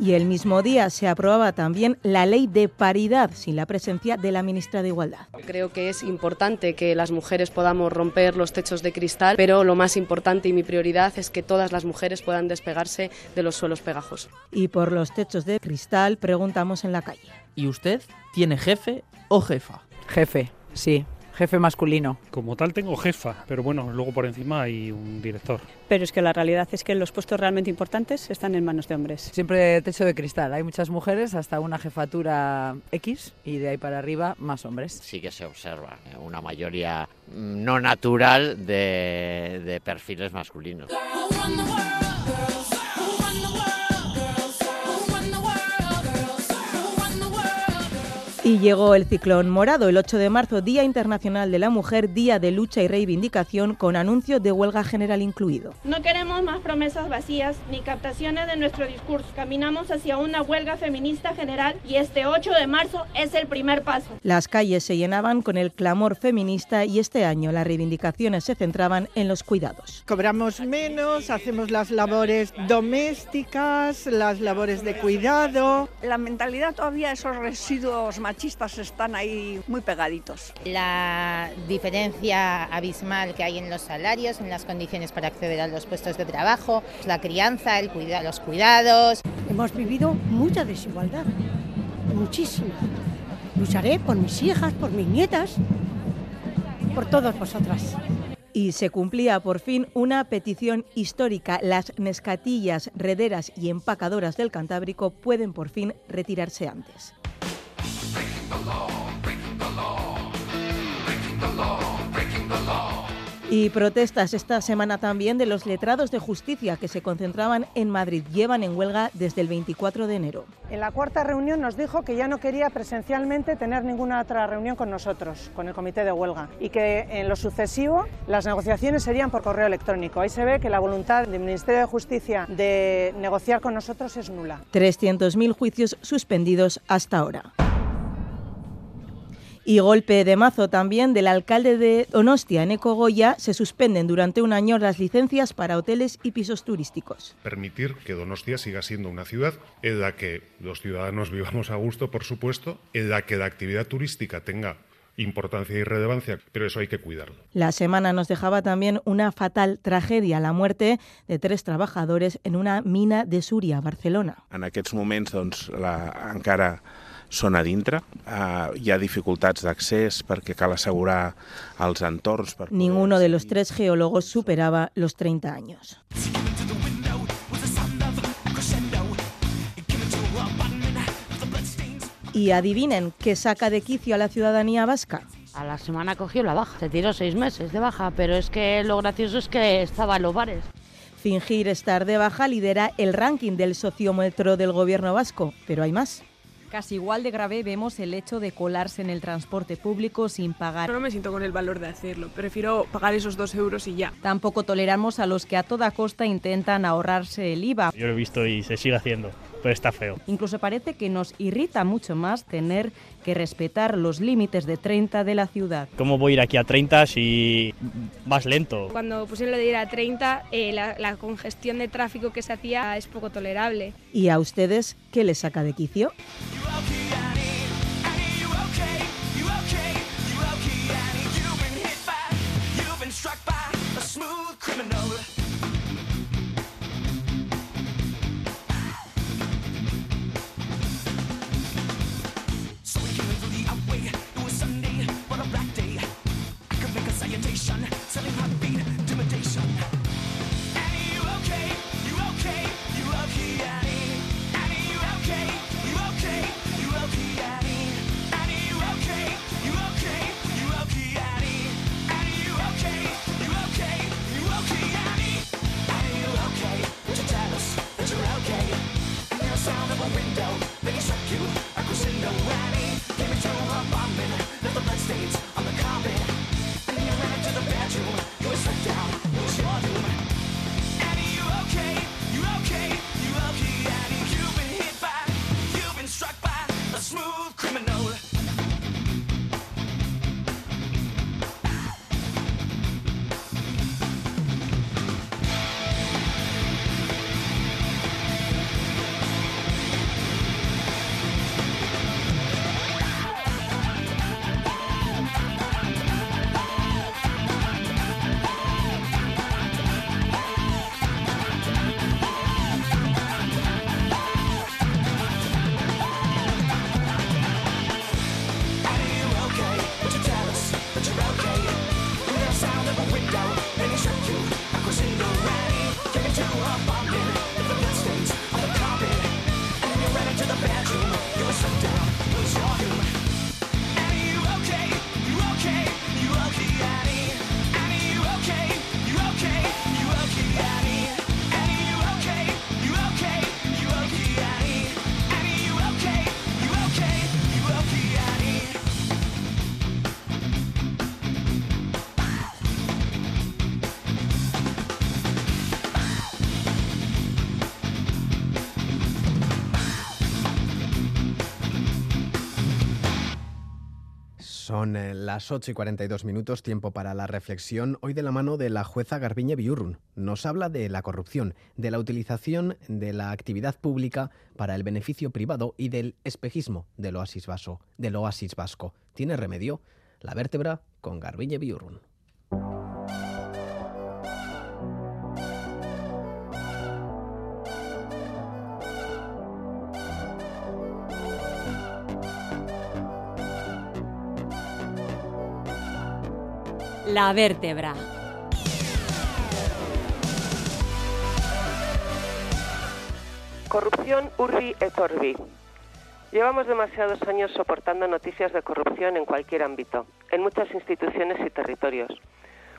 Y el mismo día se aprobaba también la ley de paridad sin la presencia de la ministra de Igualdad. Creo que es importante que las mujeres podamos romper los techos de cristal, pero lo más importante y mi prioridad es que todas las mujeres puedan despegarse de los suelos pegajosos. Y por los techos de cristal preguntamos en la calle. ¿Y usted tiene jefe o jefa? Jefe, sí jefe masculino. Como tal tengo jefa, pero bueno, luego por encima hay un director. Pero es que la realidad es que los puestos realmente importantes están en manos de hombres. Siempre techo de cristal, hay muchas mujeres hasta una jefatura X y de ahí para arriba más hombres. Sí que se observa una mayoría no natural de, de perfiles masculinos. Y llegó el ciclón morado el 8 de marzo, Día Internacional de la Mujer, Día de Lucha y Reivindicación, con anuncio de huelga general incluido. No queremos más promesas vacías ni captaciones de nuestro discurso. Caminamos hacia una huelga feminista general y este 8 de marzo es el primer paso. Las calles se llenaban con el clamor feminista y este año las reivindicaciones se centraban en los cuidados. Cobramos menos, hacemos las labores domésticas, las labores de cuidado. La mentalidad todavía, esos residuos machistas están ahí muy pegaditos. La diferencia abismal que hay en los salarios, en las condiciones para acceder a los puestos de trabajo, la crianza, el cuida los cuidados. Hemos vivido mucha desigualdad, muchísima. Lucharé por mis hijas, por mis nietas, por todas vosotras. Y se cumplía por fin una petición histórica. Las nescatillas, rederas y empacadoras del Cantábrico pueden por fin retirarse antes. Y protestas esta semana también de los letrados de justicia que se concentraban en Madrid. Llevan en huelga desde el 24 de enero. En la cuarta reunión nos dijo que ya no quería presencialmente tener ninguna otra reunión con nosotros, con el comité de huelga, y que en lo sucesivo las negociaciones serían por correo electrónico. Ahí se ve que la voluntad del Ministerio de Justicia de negociar con nosotros es nula. 300.000 juicios suspendidos hasta ahora. Y golpe de mazo también del alcalde de Donostia, Eneco Goya, se suspenden durante un año las licencias para hoteles y pisos turísticos. Permitir que Donostia siga siendo una ciudad en la que los ciudadanos vivamos a gusto, por supuesto, en la que la actividad turística tenga importancia y relevancia, pero eso hay que cuidarlo. La semana nos dejaba también una fatal tragedia, la muerte de tres trabajadores en una mina de Súria, Barcelona. En aquests moments doncs, la, encara són a dintre. Uh, hi ha dificultats d'accés perquè cal assegurar els entorns. Per Ninguno de los tres geólogos superaba los 30 años. Y adivinen qué saca de quicio a la ciudadanía vasca. A la semana cogió la baja, se tiró seis meses de baja, pero es que lo gracioso es que estaba en los bares. Fingir estar de baja lidera el ranking del sociómetro del gobierno vasco, pero hay más. Casi igual de grave vemos el hecho de colarse en el transporte público sin pagar. No me siento con el valor de hacerlo, prefiero pagar esos dos euros y ya. Tampoco toleramos a los que a toda costa intentan ahorrarse el IVA. Yo lo he visto y se sigue haciendo, pero está feo. Incluso parece que nos irrita mucho más tener que respetar los límites de 30 de la ciudad. ¿Cómo voy a ir aquí a 30 si más lento? Cuando pusieron lo de ir a 30, eh, la, la congestión de tráfico que se hacía es poco tolerable. ¿Y a ustedes qué les saca de quicio? station, selling hot intimidation. Annie, you okay? You okay? You okay, Annie? Annie, you okay? You okay? You okay, Annie? Annie, you okay? You okay? You okay, Annie? Annie, you okay? You okay? You okay, Annie? Annie, you okay? Would you tell us that you're okay? You hear a sound of a window, maybe shook you. Son eh, las 8 y 42 minutos, tiempo para la reflexión, hoy de la mano de la jueza Garbiñe Biurrun. Nos habla de la corrupción, de la utilización de la actividad pública para el beneficio privado y del espejismo del oasis, vaso, del oasis vasco. ¿Tiene remedio? La vértebra con Garbiñe Biurrun. La vértebra. Corrupción urbi et orbi. Llevamos demasiados años soportando noticias de corrupción en cualquier ámbito, en muchas instituciones y territorios.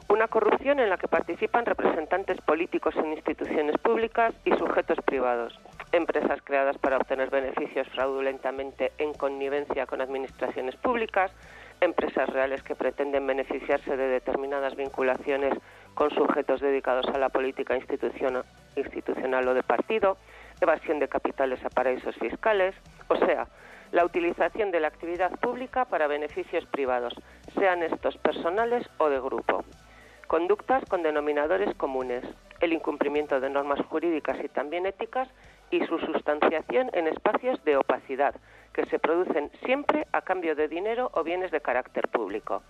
Una corrupción en la que participan representantes políticos en instituciones públicas y sujetos privados, empresas creadas para obtener beneficios fraudulentamente en connivencia con administraciones públicas, empresas reales que pretenden beneficiarse de determinadas vinculaciones con sujetos dedicados a la política institucional o de partido, evasión de capitales a paraísos fiscales, o sea, la utilización de la actividad pública para beneficios privados, sean estos personales o de grupo. Conductas con denominadores comunes, el incumplimiento de normas jurídicas y también éticas y su sustanciación en espacios de opacidad, que se producen siempre a cambio de dinero o bienes de carácter público.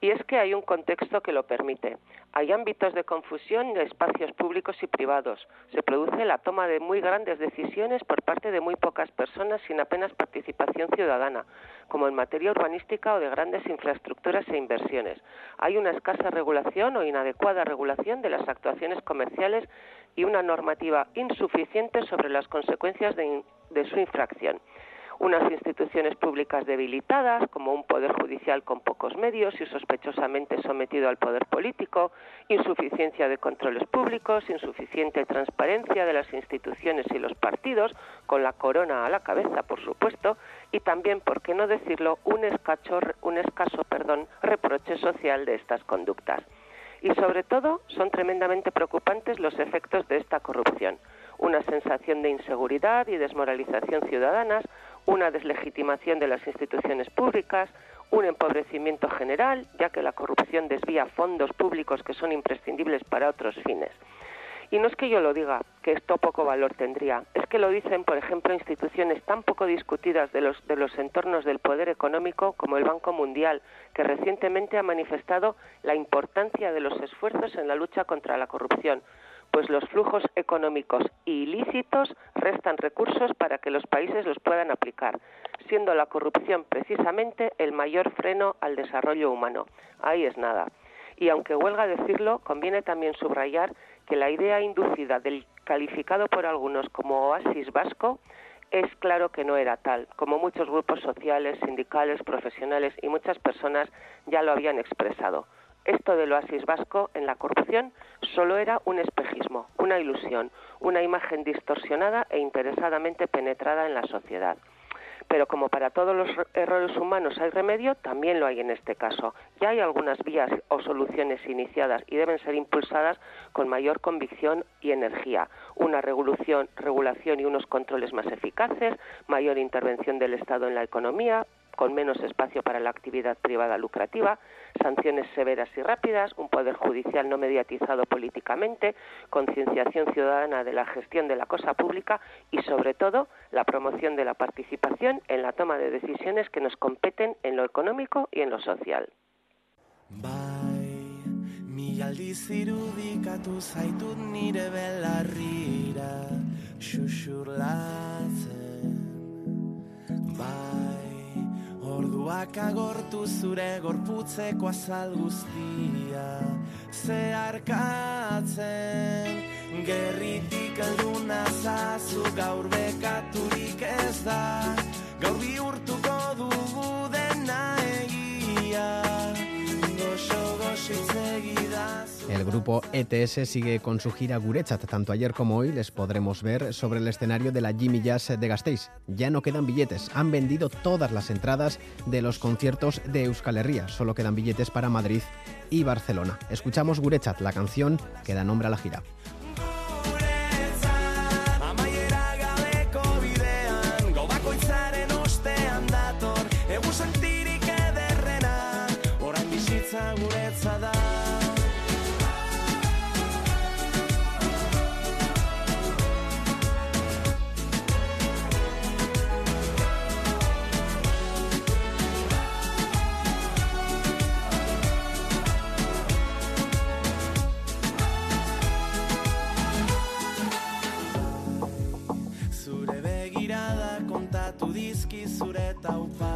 Y es que hay un contexto que lo permite. Hay ámbitos de confusión de espacios públicos y privados. Se produce la toma de muy grandes decisiones por parte de muy pocas personas sin apenas participación ciudadana, como en materia urbanística o de grandes infraestructuras e inversiones. Hay una escasa regulación o inadecuada regulación de las actuaciones comerciales y una normativa insuficiente sobre las consecuencias de, de su infracción unas instituciones públicas debilitadas, como un poder judicial con pocos medios y sospechosamente sometido al poder político, insuficiencia de controles públicos, insuficiente transparencia de las instituciones y los partidos, con la corona a la cabeza, por supuesto, y también, por qué no decirlo, un, un escaso perdón, reproche social de estas conductas. Y sobre todo, son tremendamente preocupantes los efectos de esta corrupción una sensación de inseguridad y desmoralización ciudadanas, una deslegitimación de las instituciones públicas, un empobrecimiento general, ya que la corrupción desvía fondos públicos que son imprescindibles para otros fines. Y no es que yo lo diga, que esto poco valor tendría, es que lo dicen, por ejemplo, instituciones tan poco discutidas de los, entornos del poder económico como el Banco Mundial, que recientemente ha manifestado la importancia de los esfuerzos en la lucha contra la corrupción, pues los flujos económicos ilícitos restan recursos para que los países los puedan aplicar, siendo la corrupción precisamente el mayor freno al desarrollo humano. Ahí es nada. Y aunque huelga decirlo, conviene también subrayar que la idea inducida del calificado por algunos como oasis vasco es claro que no era tal, como muchos grupos sociales, sindicales, profesionales y muchas personas ya lo habían expresado. Esto del oasis vasco en la corrupción solo era un espejismo, una ilusión, una imagen distorsionada e interesadamente penetrada en la sociedad. Pero como para todos los errores humanos hay remedio, también lo hay en este caso. Ya hay algunas vías o soluciones iniciadas y deben ser impulsadas con mayor convicción y energía. Una regulación, regulación y unos controles más eficaces, mayor intervención del Estado en la economía, con menos espacio para la actividad privada lucrativa, sanciones severas y rápidas, un poder judicial no mediatizado políticamente, concienciación ciudadana de la gestión de la cosa pública y, sobre todo, la promoción de la participación en la toma de decisiones que nos competen en lo económico y en lo social. Orduak agortu zure gorputzeko azal guztia. Zeharkatzen Gerritik alduna zazu gaur bekaturik ez da. Gaur bihurtuko dugu El grupo ETS sigue con su gira Gurechat. Tanto ayer como hoy les podremos ver sobre el escenario de la Jimmy Jazz de Gasteiz. Ya no quedan billetes, han vendido todas las entradas de los conciertos de Euskal Herria. Solo quedan billetes para Madrid y Barcelona. Escuchamos Gurechat, la canción que da nombre a la gira. volta pai.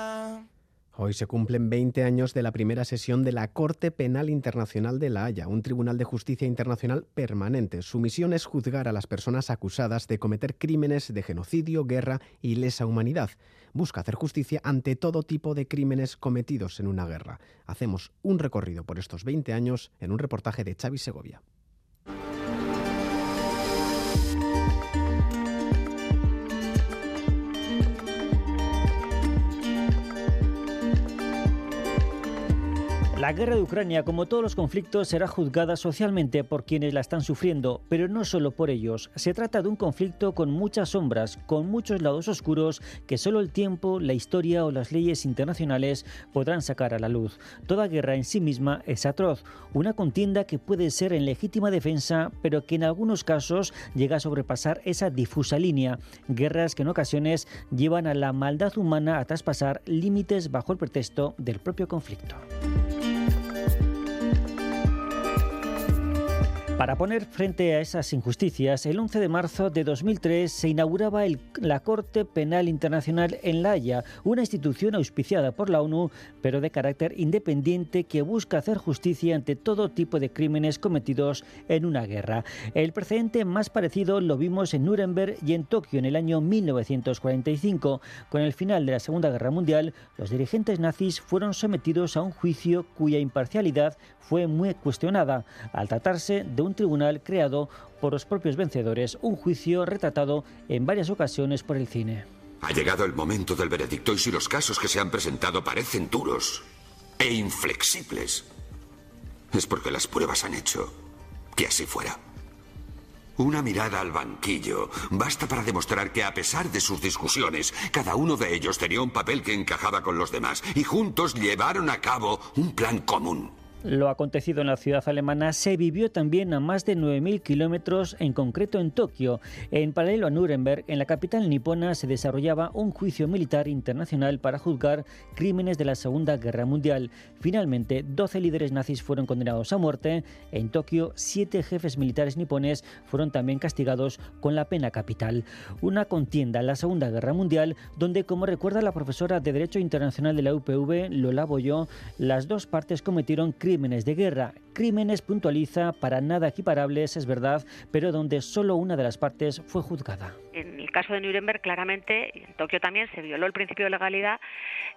Hoy se cumplen 20 años de la primera sesión de la Corte Penal Internacional de La Haya, un tribunal de justicia internacional permanente. Su misión es juzgar a las personas acusadas de cometer crímenes de genocidio, guerra y lesa humanidad. Busca hacer justicia ante todo tipo de crímenes cometidos en una guerra. Hacemos un recorrido por estos 20 años en un reportaje de Xavi Segovia. La guerra de Ucrania, como todos los conflictos, será juzgada socialmente por quienes la están sufriendo, pero no solo por ellos. Se trata de un conflicto con muchas sombras, con muchos lados oscuros que solo el tiempo, la historia o las leyes internacionales podrán sacar a la luz. Toda guerra en sí misma es atroz, una contienda que puede ser en legítima defensa, pero que en algunos casos llega a sobrepasar esa difusa línea. Guerras que en ocasiones llevan a la maldad humana a traspasar límites bajo el pretexto del propio conflicto. Para poner frente a esas injusticias, el 11 de marzo de 2003 se inauguraba el- la Corte Penal Internacional en La Haya, una institución auspiciada por la ONU, pero de carácter independiente que busca hacer justicia ante todo tipo de crímenes cometidos en una guerra. El precedente más parecido lo vimos en Nuremberg y en Tokio en el año 1945. Con el final de la Segunda Guerra Mundial, los dirigentes nazis fueron sometidos a un juicio cuya imparcialidad fue muy cuestionada, al tratarse de un tribunal creado por los propios vencedores, un juicio retratado en varias ocasiones por el cine. Ha llegado el momento del veredicto y si los casos que se han presentado parecen duros e inflexibles, es porque las pruebas han hecho que así fuera. Una mirada al banquillo basta para demostrar que a pesar de sus discusiones, cada uno de ellos tenía un papel que encajaba con los demás y juntos llevaron a cabo un plan común. Lo acontecido en la ciudad alemana se vivió también a más de 9.000 kilómetros, en concreto en Tokio. En paralelo a Nuremberg, en la capital nipona se desarrollaba un juicio militar internacional para juzgar crímenes de la Segunda Guerra Mundial. Finalmente, 12 líderes nazis fueron condenados a muerte. En Tokio, siete jefes militares nipones fueron también castigados con la pena capital. Una contienda en la Segunda Guerra Mundial donde, como recuerda la profesora de Derecho Internacional de la UPV, Lola Boyó, las dos partes cometieron crímenes de guerra. Crímenes puntualiza para nada equiparables, es verdad, pero donde solo una de las partes fue juzgada. En el caso de Nuremberg, claramente, en Tokio también, se violó el principio de legalidad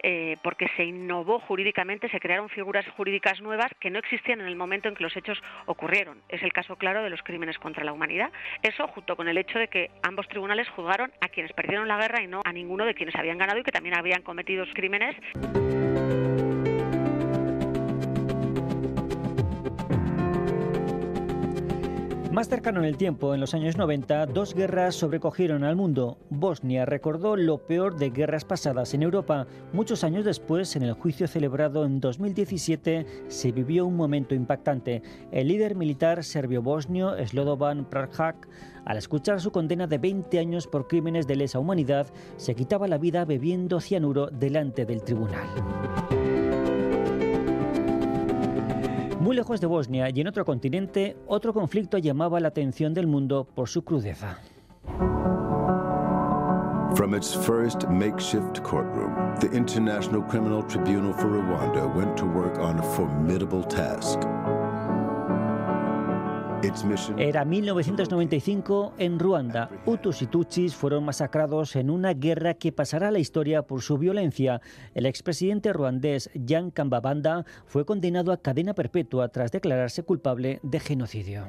eh, porque se innovó jurídicamente, se crearon figuras jurídicas nuevas que no existían en el momento en que los hechos ocurrieron. Es el caso claro de los crímenes contra la humanidad. Eso junto con el hecho de que ambos tribunales juzgaron a quienes perdieron la guerra y no a ninguno de quienes habían ganado y que también habían cometido crímenes. Más cercano en el tiempo, en los años 90, dos guerras sobrecogieron al mundo. Bosnia recordó lo peor de guerras pasadas en Europa. Muchos años después, en el juicio celebrado en 2017, se vivió un momento impactante. El líder militar serbio-bosnio Slobodan Prahak, al escuchar su condena de 20 años por crímenes de lesa humanidad, se quitaba la vida bebiendo cianuro delante del tribunal. Muy lejos de Bosnia y en otro continente, otro conflicto llamaba la atención del mundo por su crudeza. From its first makeshift courtroom, the International Criminal Tribunal for Rwanda went to work on a formidable task. Era 1995 en Ruanda. Hutus y Tutsis fueron masacrados en una guerra que pasará a la historia por su violencia. El expresidente ruandés Jan Kambabanda fue condenado a cadena perpetua tras declararse culpable de genocidio.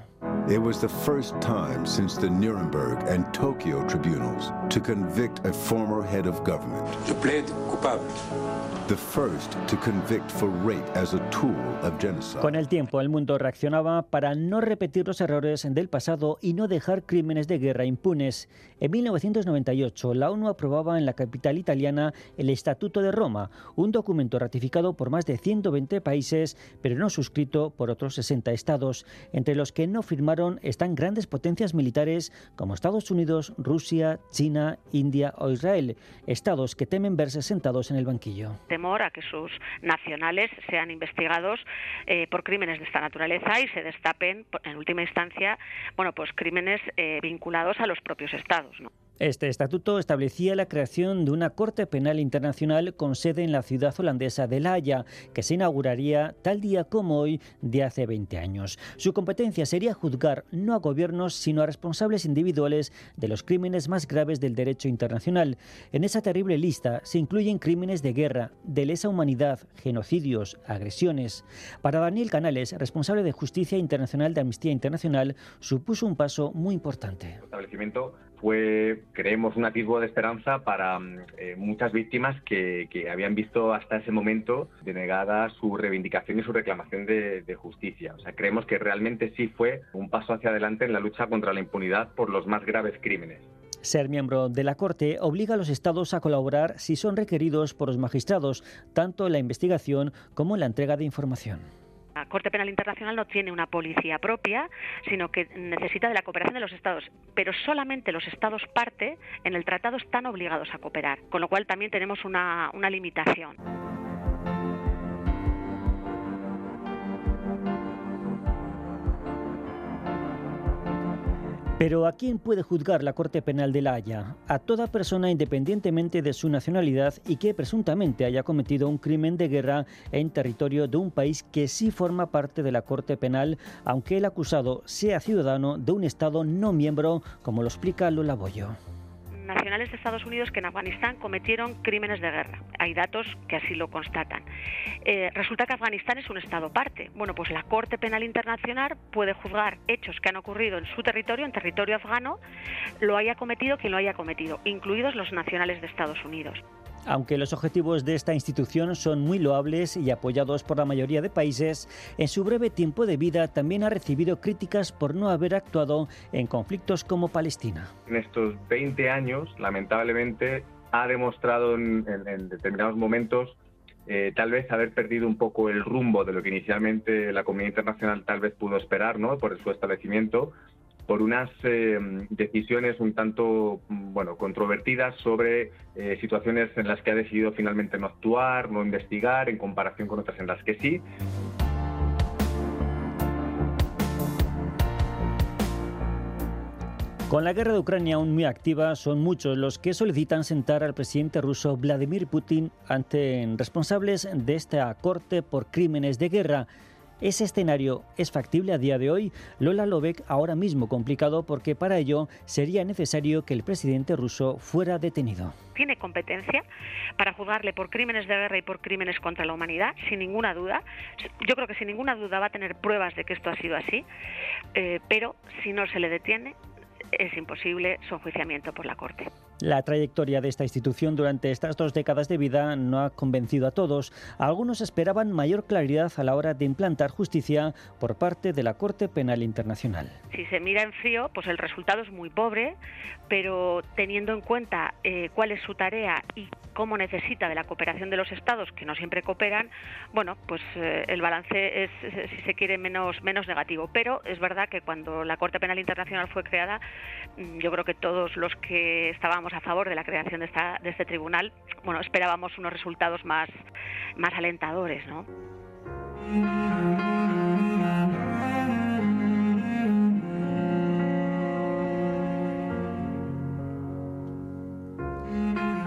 It was the first time since the Nuremberg and Tokyo tribunals to convict a former head of government. Je plaide coupable. The first to convict for Con el tiempo, el mundo reaccionaba para no repetir los errores del pasado y no dejar crímenes de guerra impunes. En 1998, la ONU aprobaba en la capital italiana el Estatuto de Roma, un documento ratificado por más de 120 países, pero no suscrito por otros 60 estados. Entre los que no firmaron están grandes potencias militares como Estados Unidos, Rusia, China, India o Israel, estados que temen verse sentados en el banquillo temor a que sus nacionales sean investigados eh, por crímenes de esta naturaleza y se destapen, en última instancia, bueno, pues crímenes eh, vinculados a los propios estados. ¿no? Este estatuto establecía la creación de una Corte Penal Internacional con sede en la ciudad holandesa de La Haya, que se inauguraría tal día como hoy de hace 20 años. Su competencia sería juzgar no a gobiernos, sino a responsables individuales de los crímenes más graves del derecho internacional. En esa terrible lista se incluyen crímenes de guerra, de lesa humanidad, genocidios, agresiones. Para Daniel Canales, responsable de Justicia Internacional de Amnistía Internacional, supuso un paso muy importante. Fue, creemos, un atisbo de esperanza para mm, eh, muchas víctimas que, habían visto hasta ese momento denegada su reivindicación y su reclamación de, de, justicia. O sea, creemos que realmente sí fue un paso hacia adelante en la lucha contra la impunidad por los más graves crímenes. Ser miembro de la Corte obliga a los Estados a colaborar si son requeridos por los magistrados, tanto en la investigación como en la entrega de información. La Corte Penal Internacional no tiene una policía propia, sino que necesita de la cooperación de los Estados, pero solamente los Estados parte en el tratado están obligados a cooperar, con lo cual también tenemos una, una limitación. Pero ¿a quién puede juzgar la Corte Penal de La Haya? A toda persona independientemente de su nacionalidad y que presuntamente haya cometido un crimen de guerra en territorio de un país que sí forma parte de la Corte Penal, aunque el acusado sea ciudadano de un Estado no miembro, como lo explica Lola Boyo nacionales de Estados Unidos que en Afganistán cometieron crímenes de guerra. Hay datos que así lo constatan. Eh, resulta que Afganistán es un Estado parte. Bueno, pues la Corte Penal Internacional puede juzgar hechos que han ocurrido en su territorio, en territorio afgano, lo haya cometido quien lo haya cometido, incluidos los nacionales de Estados Unidos. Aunque los objetivos de esta institución son muy loables y apoyados por la mayoría de países, en su breve tiempo de vida también ha recibido críticas por no haber actuado en conflictos como Palestina. En estos 20 años, lamentablemente, ha demostrado en, determinados momentos eh, tal vez haber perdido un poco el rumbo de lo que inicialmente la comunidad internacional tal vez pudo esperar ¿no? por su establecimiento por unas eh, decisiones un tanto bueno controvertidas sobre eh, situaciones en las que ha decidido finalmente no actuar, no investigar, en comparación con otras en las que sí. Con la guerra de Ucrania aún muy activa, son muchos los que solicitan sentar al presidente ruso Vladimir Putin ante responsables de esta corte por crímenes de guerra. ¿Ese escenario es factible a día de hoy? Lola Lovek ahora mismo complicado porque para ello sería necesario que el presidente ruso fuera detenido. Tiene competencia para juzgarle por crímenes de guerra y por crímenes contra la humanidad, sin ninguna duda. Yo creo que sin ninguna duda va a tener pruebas de que esto ha sido así, eh, pero si no se le detiene, es imposible su enjuiciamiento por la Corte. La trayectoria de esta institución durante estas dos décadas de vida no ha convencido a todos. Algunos esperaban mayor claridad a la hora de implantar justicia por parte de la Corte Penal Internacional. Si se mira en frío, pues el resultado es muy pobre, pero teniendo en cuenta eh, cuál es su tarea y cómo necesita de la cooperación de los Estados, que no siempre cooperan, bueno, pues eh, el balance es, si se quiere, menos, menos negativo. Pero es verdad que cuando la Corte Penal Internacional fue creada, mm, yo creo que todos los que estábamos a favor de la creación de, esta, de este tribunal, bueno, esperábamos unos resultados más, más alentadores, ¿no?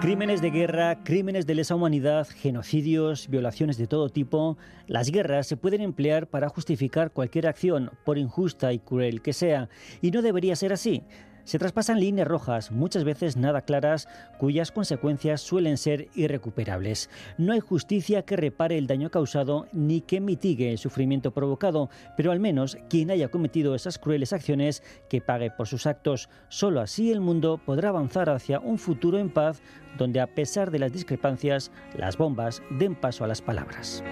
Crímenes de guerra, crímenes de lesa humanidad, genocidios, violaciones de todo tipo, las guerras se pueden emplear para justificar cualquier acción, por injusta y cruel que sea, y no debería ser así. Se traspasan líneas rojas, muchas veces nada claras, cuyas consecuencias suelen ser irrecuperables. No hay justicia que repare el daño causado ni que mitigue el sufrimiento provocado, pero al menos quien haya cometido esas crueles acciones que pague por sus actos. Solo así el mundo podrá avanzar hacia un futuro en paz donde a pesar de las discrepancias, las bombas den paso a las palabras.